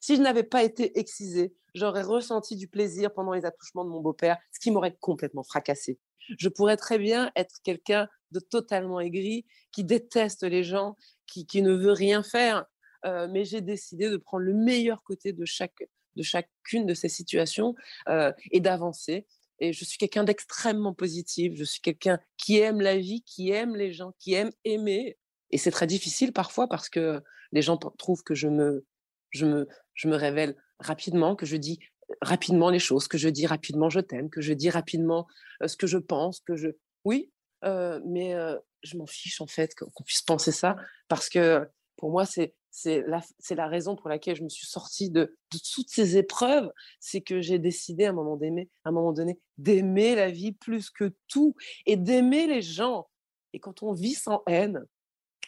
Si je n'avais pas été excisée, j'aurais ressenti du plaisir pendant les attouchements de mon beau-père, ce qui m'aurait complètement fracassé. Je pourrais très bien être quelqu'un de totalement aigri, qui déteste les gens, qui, ne veut rien faire, euh, mais j'ai décidé de prendre le meilleur côté de chacune de ces situations euh, et d'avancer. Et je suis quelqu'un d'extrêmement positif, je suis quelqu'un qui aime la vie, qui aime les gens, qui aime aimer. Et c'est très difficile parfois parce que les gens trouvent que je me, je me, je me révèle rapidement, que je dis rapidement les choses, que je dis rapidement je t'aime, que je dis rapidement ce que je pense, que je... Oui, mais je m'en fiche en fait qu'on puisse penser ça parce que pour moi, c'est c'est la, la, raison pour laquelle je me suis sortie de, toutes ces épreuves, c'est que j'ai décidé à un moment à un moment donné, d'aimer la vie plus que tout et d'aimer les gens. Et quand on vit sans haine,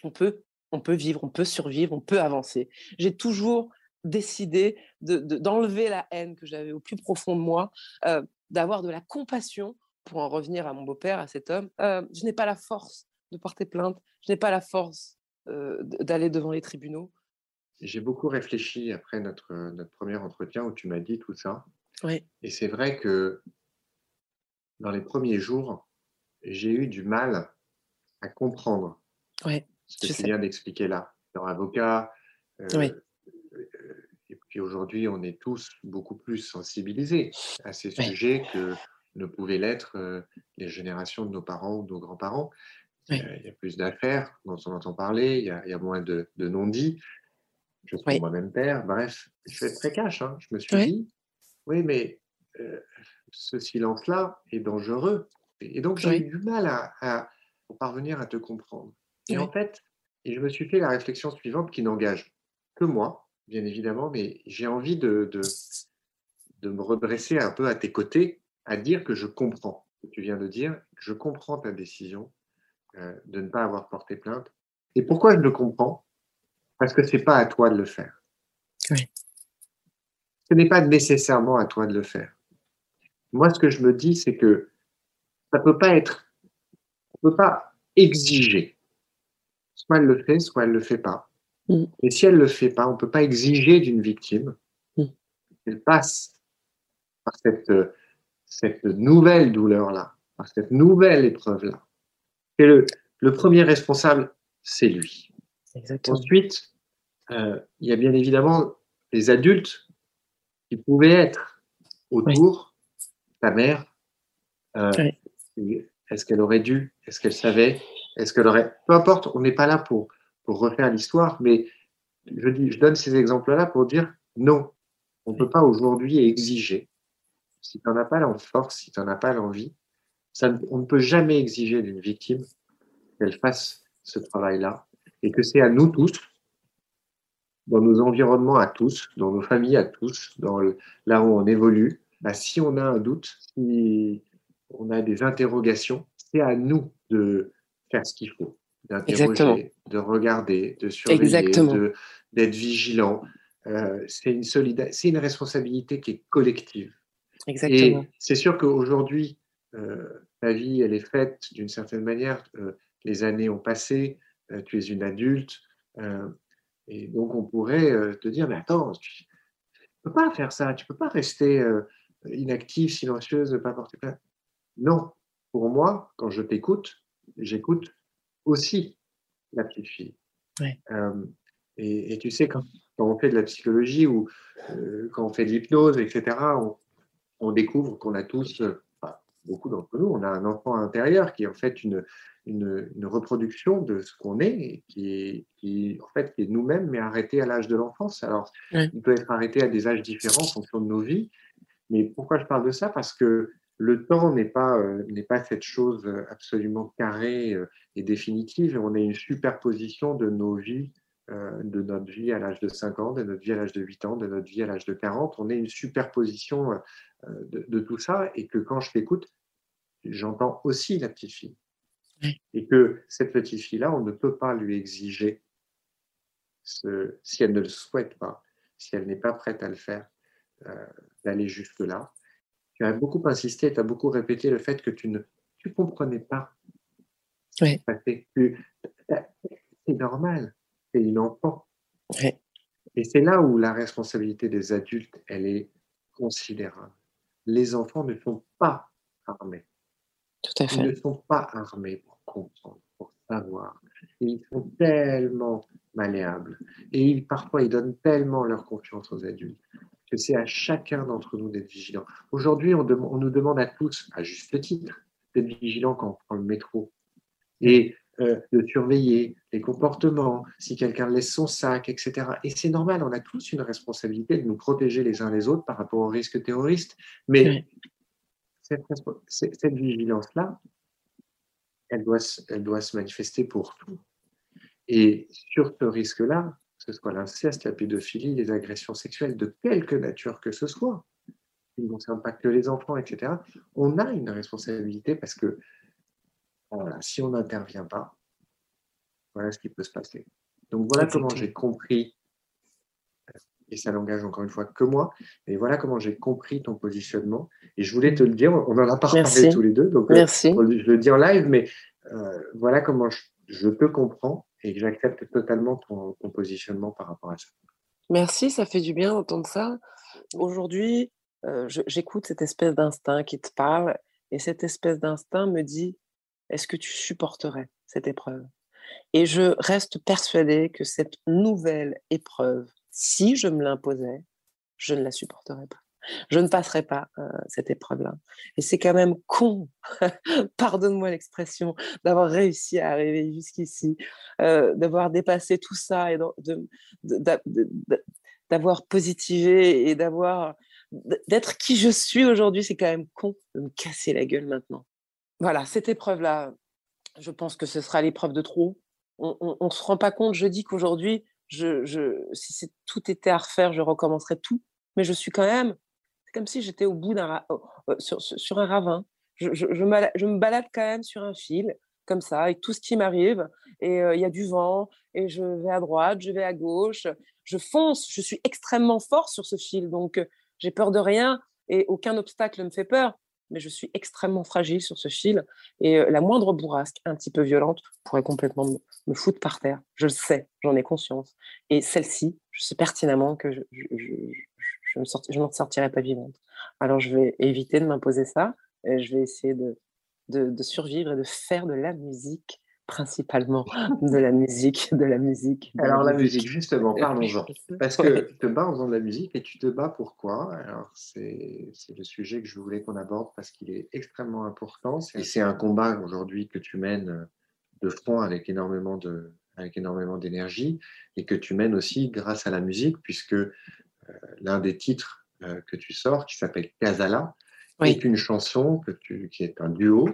on peut, on peut vivre, on peut survivre, on peut avancer. J'ai toujours décidé d'enlever de, la haine que j'avais au plus profond de moi, euh, d'avoir de la compassion pour en revenir à mon beau-père, à cet homme. Euh, je n'ai pas la force de porter plainte, je n'ai pas la force d'aller devant les tribunaux? J'ai beaucoup réfléchi après notre, notre premier entretien où tu m'as dit tout ça. Oui. Et c'est vrai que dans les premiers jours, j'ai eu du mal à comprendre ouais, ce que tu viens d'expliquer là. Leur avocat, oui. Et puis aujourd'hui, on est tous beaucoup plus sensibilisés à ces sujets que ne pouvaient l'être euh, les générations de nos parents ou de nos grands-parents. Il y a plus d'affaires dont on entend parler, il y a, moins de, non-dits. Je suis moi-même père, bref, je vais être très cash. Hein. Je me suis dit, oui, mais euh, ce silence-là est dangereux. Et donc, j'ai eu du mal à, parvenir à te comprendre. Et en fait, et je me suis fait la réflexion suivante qui n'engage que moi, bien évidemment, mais j'ai envie de, de, me redresser un peu à tes côtés, à dire que je comprends ce que tu viens de dire, que je comprends ta décision euh, de ne pas avoir porté plainte. Et pourquoi je le comprends? Parce que ce n'est pas à toi de le faire. Oui. Ce n'est pas nécessairement à toi de le faire. Moi, ce que je me dis, c'est que ça ne peut pas être, on ne peut pas exiger. Soit elle le fait, soit elle ne le fait pas. Mm. Et si elle ne le fait pas, on ne peut pas exiger d'une victime mm. qu'elle passe par cette, cette nouvelle douleur-là, par cette nouvelle épreuve-là. Le, le, premier responsable, c'est lui. Ensuite, euh, il y a bien évidemment les adultes qui pouvaient être autour, ta mère. Euh, est-ce qu'elle aurait dû Est-ce qu'elle savait Est-ce qu'elle aurait Peu importe, on n'est pas là pour pour refaire l'histoire, mais je, dis, je donne ces exemples-là pour dire non, on ne peut pas aujourd'hui exiger. Si tu n'en as pas la force, si tu n'en as pas l'envie, on ne peut jamais exiger d'une victime qu'elle fasse ce travail-là et que c'est à nous tous, dans nos environnements à tous, dans nos familles à tous, dans là où on évolue, bah, si on a un doute, si on a des interrogations, c'est à nous de faire ce qu'il faut d'interroger, de regarder, de surveiller, d'être vigilant. Euh, c'est une, une responsabilité qui est collective. Exactement. Et c'est sûr qu'aujourd'hui, ta vie, elle est faite d'une certaine manière. Euh, les années ont passé, tu es une adulte. et donc, on pourrait te dire, mais attends, tu ne peux pas faire ça, tu ne peux pas rester inactive, silencieuse, ne pas porter plainte. Non, pour moi, quand je t'écoute, j'écoute aussi la petite fille. Euh, et, tu sais, quand, on fait de la psychologie ou euh, quand on fait de l'hypnose, etc., on, découvre qu'on a tous, beaucoup d'entre nous, on a un enfant intérieur qui est en fait une, une, reproduction de ce qu'on est, qui est, qui, en fait, qui est nous-mêmes, mais arrêté à l'âge de l'enfance. Alors, il peut être arrêté à des âges différents en fonction de nos vies. Mais pourquoi je parle de ça? Parce que le temps n'est pas, euh, n'est pas cette chose absolument carrée euh, et définitive. On est une superposition de nos vies, de notre vie à l'âge de 5 ans, de notre vie à l'âge de 8 ans, de notre vie à l'âge de 40. On est une superposition de, tout ça et que quand je t'écoute, j'entends aussi la petite fille. Et que cette petite fille-là, on ne peut pas lui exiger, ce, si elle ne le souhaite pas, si elle n'est pas prête à le faire, d'aller jusque-là tu as beaucoup insisté, tu as beaucoup répété le fait que tu ne tu comprenais pas. Oui. C'est normal, c'est une enfant. Et c'est là où la responsabilité des adultes, elle est considérable. Les enfants ne sont pas armés. Tout à fait. Ils ne sont pas armés pour comprendre, pour savoir. Ils sont tellement malléables. Et ils, parfois, ils donnent tellement leur confiance aux adultes que c'est à chacun d'entre nous d'être vigilant. Aujourd'hui, on, nous demande à tous, à juste titre, d'être vigilant quand on prend le métro et euh, de surveiller les comportements, si quelqu'un laisse son sac, etc. Et c'est normal, on a tous une responsabilité de nous protéger les uns les autres par rapport aux risques terroristes. Mais cette, vigilance-là, elle doit, elle doit se manifester pour tout. Et sur ce risque-là, que ce soit l'inceste, la pédophilie, les agressions sexuelles de quelque nature que ce soit, qui ne concernent pas que les enfants, etc., on a une responsabilité parce que si on n'intervient pas, voilà ce qui peut se passer. Donc voilà comment j'ai compris, et ça n'engage encore une fois que moi, mais voilà comment j'ai compris ton positionnement. Et je voulais te le dire, on en a parlé tous les deux, donc euh, je le dis en live, mais euh, voilà comment je, te comprends et que j'accepte totalement ton, positionnement par rapport à ça. Merci, ça fait du bien d'entendre ça. Aujourd'hui, euh, j'écoute cette espèce d'instinct qui te parle et cette espèce d'instinct me dit est-ce que tu supporterais cette épreuve? Et je reste persuadée que cette nouvelle épreuve, si je me l'imposais, je ne la supporterais pas. Je ne passerai pas euh, cette épreuve-là. Et c'est quand même con, pardonne-moi l'expression, d'avoir réussi à arriver jusqu'ici, euh, d'avoir dépassé tout ça et d'avoir positivé et d'avoir d'être qui je suis aujourd'hui. C'est quand même con de me casser la gueule maintenant. Voilà, cette épreuve-là, je pense que ce sera l'épreuve de trop. On ne se rend pas compte, je dis qu'aujourd'hui, si tout était à refaire, je recommencerais tout. Mais je suis quand même comme si j'étais au bout d'un euh, sur, un ravin. Je, je, me balade quand même sur un fil, comme ça, avec tout ce qui m'arrive. Et euh, il y a du vent, et je vais à droite, je vais à gauche. Je fonce, je suis extrêmement fort sur ce fil. Donc, euh, j'ai peur de rien, et aucun obstacle ne me fait peur. Mais je suis extrêmement fragile sur ce fil. Et la moindre bourrasque, un petit peu violente, pourrait complètement me, foutre par terre. Je le sais, j'en ai conscience. Et celle-ci, je sais pertinemment que je, je sortirai pas vivante. Alors je vais éviter de m'imposer ça. Et je vais essayer de, survivre et de faire de la musique principalement de la musique, de la musique. Alors la musique, justement, parlons-en. Parce que tu te bats en faisant de la musique et tu te bats pourquoi Alors c'est le sujet que je voulais qu'on aborde parce qu'il est extrêmement important. Et c'est un combat aujourd'hui que tu mènes de front avec énormément de avec énormément d'énergie et que tu mènes aussi grâce à la musique puisque euh, l'un des titres euh, que tu sors, qui s'appelle Casala, est une chanson que tu, qui est un duo.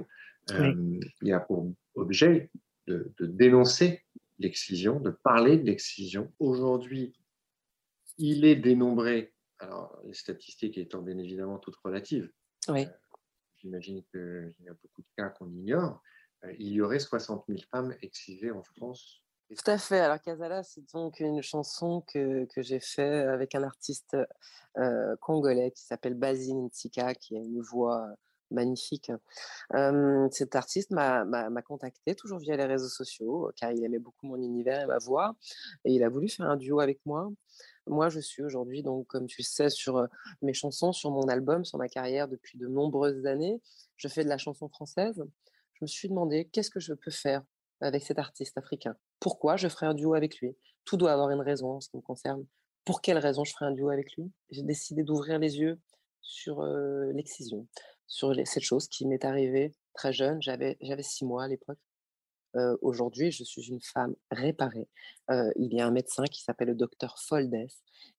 Euh, il a pour objet de, dénoncer l'excision, de parler de l'excision. Aujourd'hui, il est dénombré, alors les statistiques étant bien évidemment toutes relatives, j'imagine qu'il y a beaucoup de cas qu'on ignore, il y aurait 60 000 femmes excisées en France tout à fait. Alors, Casala, c'est donc une chanson que, que j'ai fait avec un artiste euh, congolais qui s'appelle Basile Ntsika, qui a une voix magnifique. cet artiste m'a contacté, toujours via les réseaux sociaux, car il aimait beaucoup mon univers et ma voix, et il a voulu faire un duo avec moi. Moi, je suis aujourd'hui, donc, comme tu sais, sur mes chansons, sur mon album, sur ma carrière depuis de nombreuses années. Je fais de la chanson française. Je me suis demandé qu'est-ce que je peux faire avec cet artiste africain? Pourquoi je ferai un duo avec lui? Tout doit avoir une raison en ce qui me concerne. Pour quelle raison je ferai un duo avec lui? J'ai décidé d'ouvrir les yeux sur l'excision, sur cette chose qui m'est arrivée très jeune. J'avais six mois à l'époque. Aujourd'hui, je suis une femme réparée. il y a un médecin qui s'appelle le docteur Foldes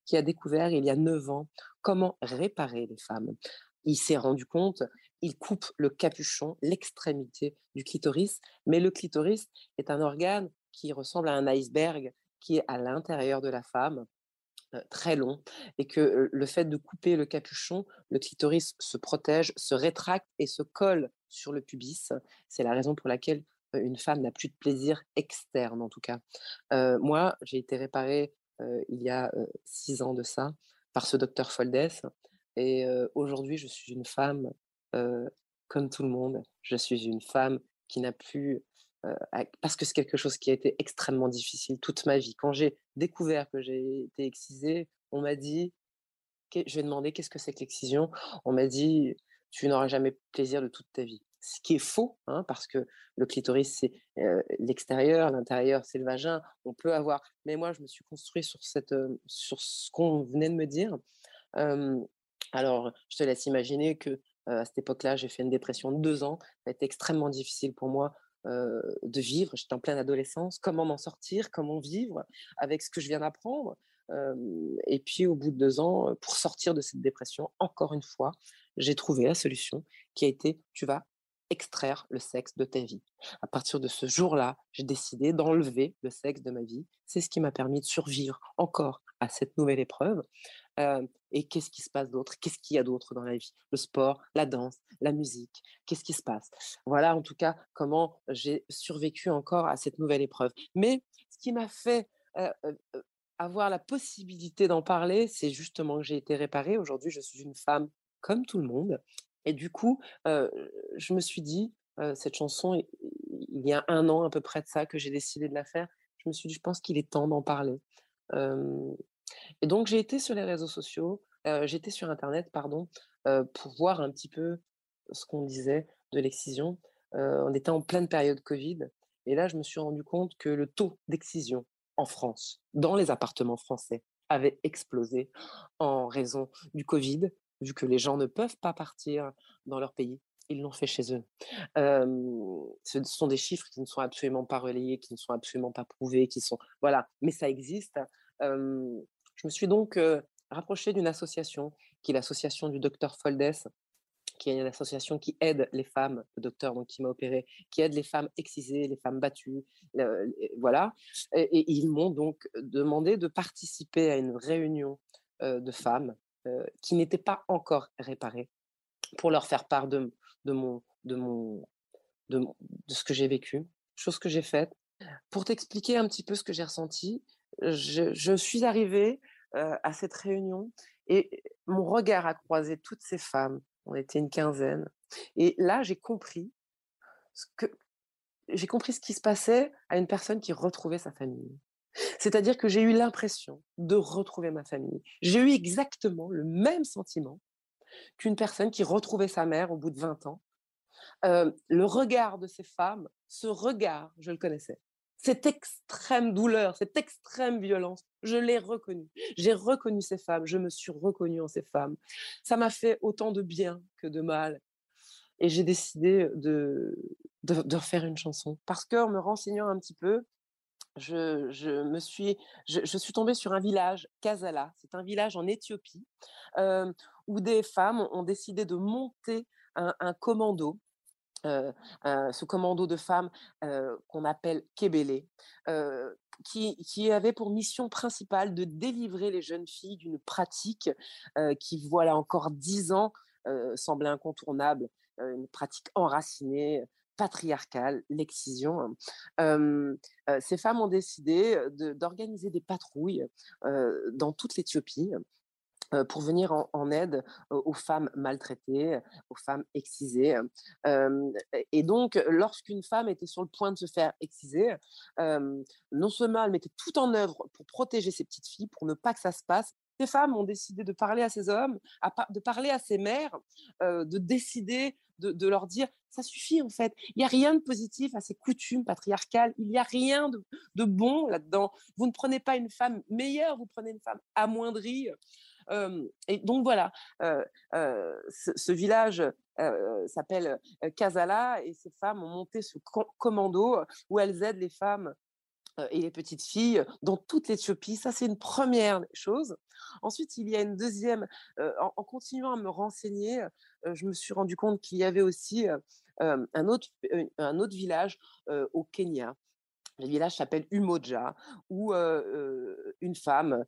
qui a découvert il y a neuf ans comment réparer les femmes. Il s'est rendu compte il coupe le capuchon, l'extrémité du clitoris, mais le clitoris est un organe qui ressemble à un iceberg qui est à l'intérieur de la femme, très long, et que euh, le fait de couper le capuchon, le clitoris se protège, se rétracte et se colle sur le pubis. C'est la raison pour laquelle euh, une femme n'a plus de plaisir externe, en tout cas. moi, j'ai été réparée il y a six ans de ça par ce docteur Foldes, et aujourd'hui, je suis une femme comme tout le monde, je suis une femme qui n'a plus... parce que c'est quelque chose qui a été extrêmement difficile toute ma vie. Quand j'ai découvert que j'ai été excisée, on m'a dit, je vais demander qu'est-ce que c'est que l'excision. On m'a dit, tu n'auras jamais plaisir de toute ta vie. Ce qui est faux, hein, parce que le clitoris, c'est l'extérieur, l'intérieur, c'est le vagin. On peut avoir. Mais moi, je me suis construit sur, cette, sur ce qu'on venait de me dire. alors, je te laisse imaginer que à cette époque-là, j'ai fait une dépression de deux ans. Ça a été extrêmement difficile pour moi de vivre. J'étais en pleine adolescence. Comment m'en sortir Comment vivre avec ce que je viens d'apprendre Et puis, au bout de deux ans, pour sortir de cette dépression, encore une fois, j'ai trouvé la solution qui a été tu vas extraire le sexe de ta vie. À partir de ce jour-là, j'ai décidé d'enlever le sexe de ma vie. C'est ce qui m'a permis de survivre encore à cette nouvelle épreuve. Et qu'est-ce qui se passe d'autre? Qu'est-ce qu'il y a d'autre dans la vie? Le sport, la danse, la musique. Qu'est-ce qui se passe? Voilà en tout cas comment j'ai survécu encore à cette nouvelle épreuve. Mais ce qui m'a fait avoir la possibilité d'en parler, c'est justement que j'ai été réparée. Aujourd'hui, je suis une femme comme tout le monde. Et du coup, je me suis dit, cette chanson, il y a un an à peu près de ça que j'ai décidé de la faire. Je me suis dit, je pense qu'il est temps d'en parler. Et donc, j'ai été sur les réseaux sociaux, j'étais sur Internet, pardon, pour voir un petit peu ce qu'on disait de l'excision. on était en pleine période Covid. Et là, je me suis rendu compte que le taux d'excision en France, dans les appartements français, avait explosé en raison du Covid, vu que les gens ne peuvent pas partir dans leur pays. Ils l'ont fait chez eux. ce sont des chiffres qui ne sont absolument pas relayés, qui ne sont absolument pas prouvés, qui sont voilà, mais ça existe. Je me suis donc rapprochée d'une association qui est l'association du docteur Foldes, qui est une association qui aide les femmes, le docteur qui m'a opéré, qui aide les femmes excisées, les femmes battues, voilà. Et, ils m'ont donc demandé de participer à une réunion de femmes qui n'étaient pas encore réparés pour leur faire part de, mon, de, de ce que j'ai vécu, chose que j'ai faite. Pour t'expliquer un petit peu ce que j'ai ressenti, je, suis arrivée à cette réunion et mon regard a croisé toutes ces femmes. On était une quinzaine. Et là, j'ai compris ce que j'ai compris ce qui se passait à une personne qui retrouvait sa famille. C'est-à-dire que j'ai eu l'impression de retrouver ma famille. J'ai eu exactement le même sentiment qu'une personne qui retrouvait sa mère au bout de 20 ans. le regard de ces femmes, ce regard, je le connaissais. Cette extrême douleur, cette extrême violence, je l'ai reconnue. J'ai reconnu ces femmes, je me suis reconnue en ces femmes. Ça m'a fait autant de bien que de mal. Et j'ai décidé de, de, faire une chanson. Parce qu'en me renseignant un petit peu, je, me suis, je, suis tombée sur un village, Kazala. C'est un village en Éthiopie où des femmes ont décidé de monter un, commando. Ce commando de femmes qu'on appelle Kebele, qui, qui, avait pour mission principale de délivrer les jeunes filles d'une pratique qui, voilà, encore dix ans, semblait incontournable, une pratique enracinée, patriarcale, l'excision. ces femmes ont décidé d'organiser des patrouilles dans toute l'Éthiopie pour venir en, aide aux femmes maltraitées, aux femmes excisées. et donc, lorsqu'une femme était sur le point de se faire exciser, non seulement elle mettait tout en œuvre pour protéger ses petites filles, pour ne pas que ça se passe, ces femmes ont décidé de parler à ces hommes, de parler à ces mères, de décider de, leur dire ça suffit en fait. Il n'y a rien de positif à ces coutumes patriarcales. Il n'y a rien de, bon là-dedans. Vous ne prenez pas une femme meilleure, vous prenez une femme amoindrie. Et donc voilà, ce, village s'appelle Kazala et ces femmes ont monté ce commando où elles aident les femmes et les petites filles dans toute l'Éthiopie. Ça, c'est une première chose. Ensuite, il y a une deuxième. en, continuant à me renseigner, je me suis rendu compte qu'il y avait aussi un, autre, un autre village au Kenya. Le village s'appelle Umoja, où une femme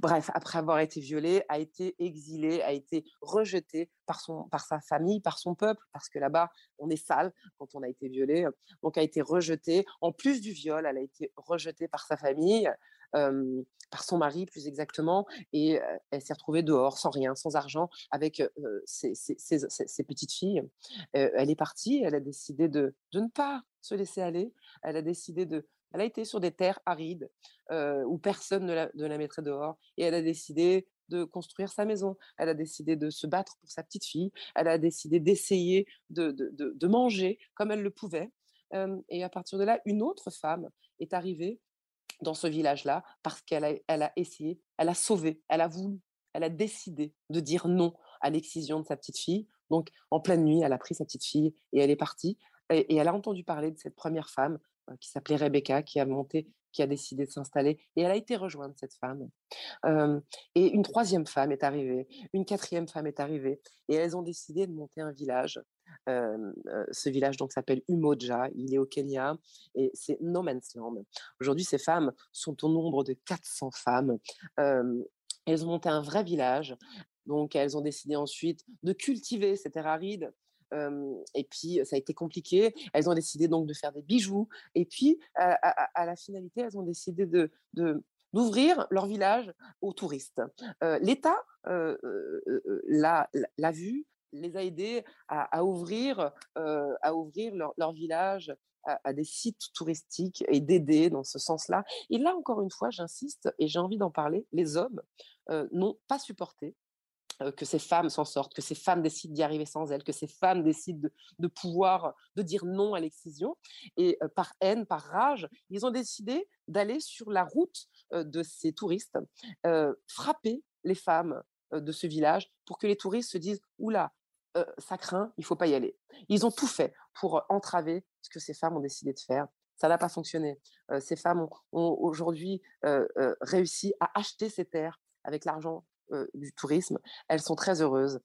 bref, après avoir été violée, a été exilée, a été rejetée par, son, par sa famille, par son peuple, parce que là-bas, on est sale quand on a été violé. Donc, a été rejetée. En plus du viol, elle a été rejetée par sa famille, par son mari plus exactement, et elle s'est retrouvée dehors, sans rien, sans argent, avec ses, ses, petites filles. elle est partie, elle a décidé de, de ne pas se laisser aller, elle a décidé de, elle a été sur des terres arides où personne ne la, mettrait dehors et elle a décidé de construire sa maison. Elle a décidé de se battre pour sa petite fille. Elle a décidé d'essayer de, manger comme elle le pouvait. et à partir de là, une autre femme est arrivée dans ce village-là parce qu'elle a, elle a essayé, elle a sauvé, elle a voulu, elle a décidé de dire non à l'excision de sa petite fille. Donc, en pleine nuit, elle a pris sa petite fille et elle est partie. et elle a entendu parler de cette première femme qui s'appelait Rebecca, qui a monté qui a décidé de s'installer et elle a été rejointe, cette femme. et une troisième femme est arrivée, une quatrième femme est arrivée et elles ont décidé de monter un village. ce village donc s'appelle Umoja, il est au Kenya et c'est No Man's Land. Aujourd'hui, ces femmes sont au nombre de 400 femmes. elles ont monté un vrai village. Donc, elles ont décidé ensuite de cultiver ces terres arides et puis, ça a été compliqué. Elles ont décidé donc de faire des bijoux. Et puis, à, la finalité, elles ont décidé de, d'ouvrir leur village aux touristes. L'État l'a, vu, les a aidés à, ouvrir, à ouvrir leur, village à, des sites touristiques et d'aider dans ce sens-là. Et là, encore une fois, j'insiste et j'ai envie d'en parler, les hommes n'ont pas supporté que ces femmes s'en sortent, que ces femmes décident d'y arriver sans elles, que ces femmes décident de, pouvoir, de dire non à l'excision. Et euh, par haine, par rage, ils ont décidé d'aller sur la route euh, de ces touristes, frapper les femmes de ce village pour que les touristes se disent oula, ça craint, il faut pas y aller. Ils ont tout fait pour entraver ce que ces femmes ont décidé de faire. Ça n'a pas fonctionné. ces femmes ont aujourd'hui réussi à acheter ces terres avec l'argent euh, du tourisme. Elles sont très heureuses.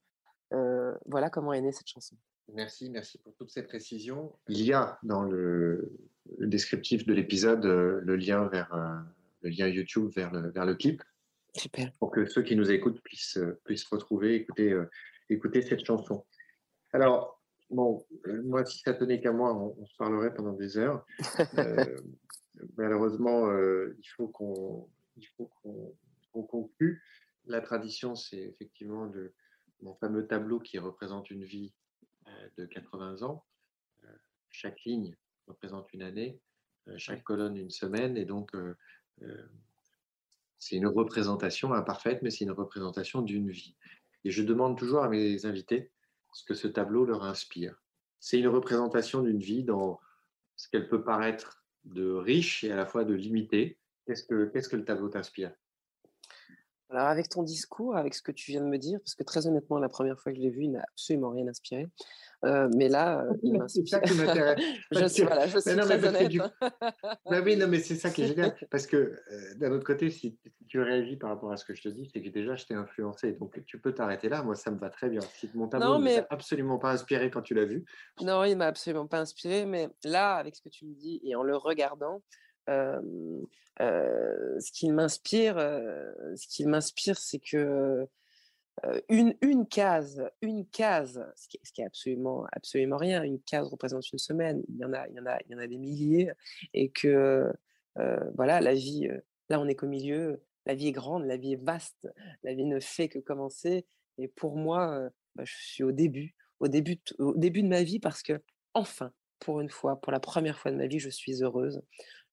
Euh, voilà comment est née cette chanson. Merci, merci pour toute cette précision. Il y a dans le, descriptif de l'épisode euh, le lien vers le lien YouTube vers le, vers le clip. Super. Pour que ceux qui nous écoutent puissent, puissent retrouver, écouter, écouter cette chanson. Alors, bon, moi, si ça tenait qu'à moi, on, se parlerait pendant des heures. malheureusement, il faut qu'on qu conclue. La tradition, c'est effectivement le, mon fameux tableau qui représente une vie euh, de 80 ans. Euh, chaque ligne représente une année, euh, chaque colonne une semaine, et donc c'est une représentation imparfaite, mais c'est une représentation d'une vie. Et je demande toujours à mes invités ce que ce tableau leur inspire. C'est une représentation d'une vie dans ce qu'elle peut paraître de riche et à la fois de limité. Qu'est-ce que, qu'est-ce que le tableau t'inspire? Alors avec ton discours, avec ce que tu viens de me dire, parce que très honnêtement, la première fois que je l'ai vu, il n'a absolument rien inspiré. Euh, mais là, euh, il m'inspire. C'est ça qui m'intéresse. je suis, voilà, je suis très honnête. bah oui, non, mais c'est ça qui est génial. Parce que euh, d'un autre côté, si, tu réagis par rapport à ce que je te dis, c'est que déjà, je t'ai influencé. Donc tu peux t'arrêter là. Moi, ça me va très bien. Si mon tableau ne t'a absolument pas inspiré quand tu l'as vu. Non, il m'a absolument pas inspiré. Mais là, avec ce que tu me dis et en le regardant, ce qui m'inspire, ce qui m'inspire, c'est que une, case, une case, ce qui, est absolument, absolument rien. Une case représente une semaine. Il y en a, il y en a, il y en a des milliers, et que voilà, la vie. là, on est qu'au milieu. La vie est grande, la vie est vaste. La vie ne fait que commencer. Et pour moi, bah, je suis au début, au début, au début de ma vie, parce que enfin, pour une fois, pour la première fois de ma vie, je suis heureuse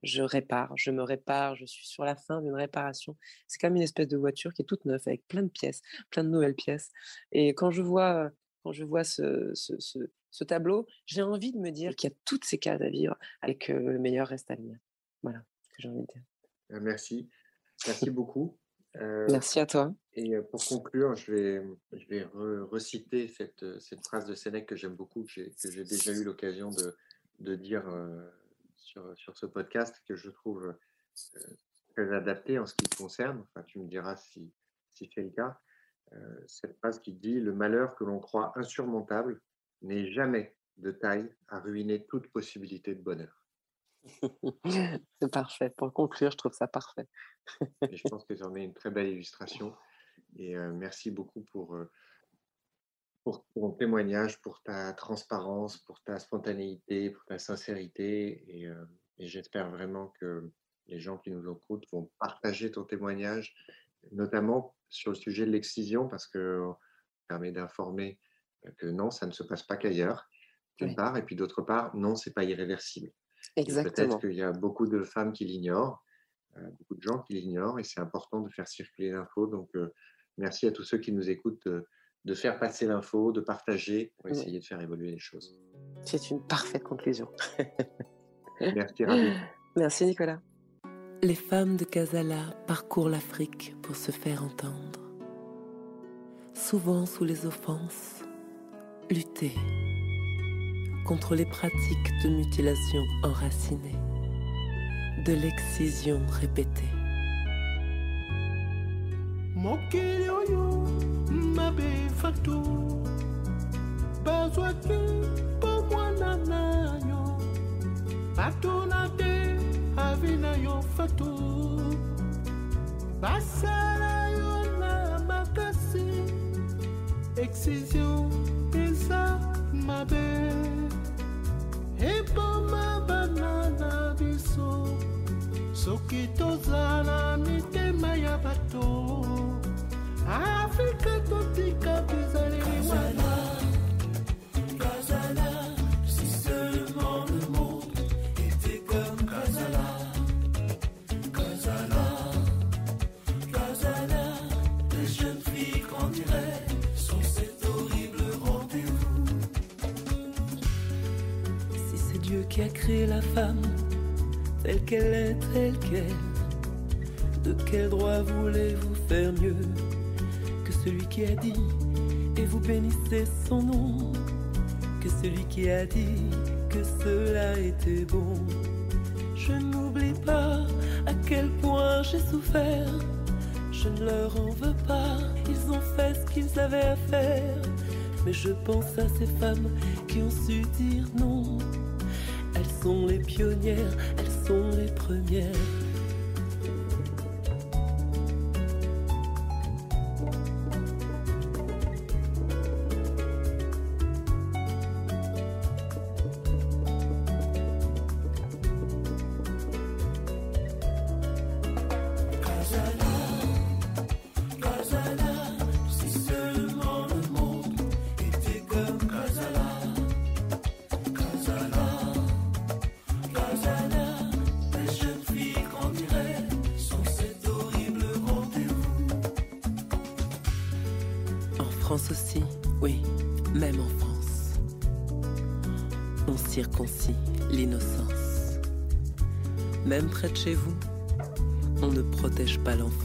je répare, je me répare, je suis sur la fin d'une réparation. C'est comme une espèce de voiture qui est toute neuve avec plein de pièces, plein de nouvelles pièces. Et quand je vois, quand je vois ce, ce, tableau, j'ai envie de me dire qu'il y a toutes ces cases à vivre avec le meilleur reste à venir. Voilà ce que j'ai envie de dire. Euh, merci. Merci beaucoup. Euh, Merci à toi. Et pour conclure, je vais, je vais reciter cette, cette phrase de Sénèque que j'aime beaucoup, que j'ai déjà eu l'occasion de, de dire sur, ce podcast que je trouve euh, très adapté en ce qui te concerne. Enfin, tu me diras si, si c'est le cas. Euh, cette phrase qui dit Le malheur que l'on croit insurmontable n'est jamais de taille à ruiner toute possibilité de bonheur. c'est parfait. Pour conclure, je trouve ça parfait. Je pense que j'en ai une très belle illustration. Et euh, merci beaucoup pour, pour ton témoignage, pour ta transparence, pour ta spontanéité, pour ta sincérité. Et, euh, j'espère vraiment que les gens qui nous écoutent vont partager ton témoignage, notamment sur le sujet de l'excision, parce que ça permet d'informer que non, ça ne se passe pas qu'ailleurs, d'une part, et puis d'autre part, non, c'est pas irréversible. Exactement. Peut-être qu'il y a beaucoup de femmes qui l'ignorent, euh, beaucoup de gens qui l'ignorent, et c'est important de faire circuler l'info. Donc, euh, merci à tous ceux qui nous écoutent de faire passer l'info, de partager pour essayer de faire évoluer les choses. C'est une parfaite conclusion. Merci Ravi. Merci Nicolas. Les femmes de Kazala parcourent l'Afrique pour se faire entendre. Souvent sous les offenses, lutter contre les pratiques de mutilation enracinées, de l'excision répétée. Mabe fatu bazwaki mpo mwana na yo. Batuna te avi na yo fatu basala yo na makasi. Excision eza mabe. Eboma bana na biso. Soki tozala mitema ya bato afrika totika bizaleli wana Si seulement le monde était comme Kazala, Kazala, Kazala, les jeunes filles grandiraient sur cet horrible rendez-vous. Si c'est Dieu qui a créé la femme, telle qu'elle est, telle qu'elle, de quel droit voulez-vous faire mieux? Et vous bénissez son nom, que celui qui a dit que cela était bon. Je n'oublie pas à quel point j'ai souffert, je ne leur en veux pas, ils ont fait ce qu'ils avaient à faire. Mais je pense à ces femmes qui ont su dire non. Elles sont les pionnières, elles sont les premières. Chez vous, on ne protège pas l'enfance.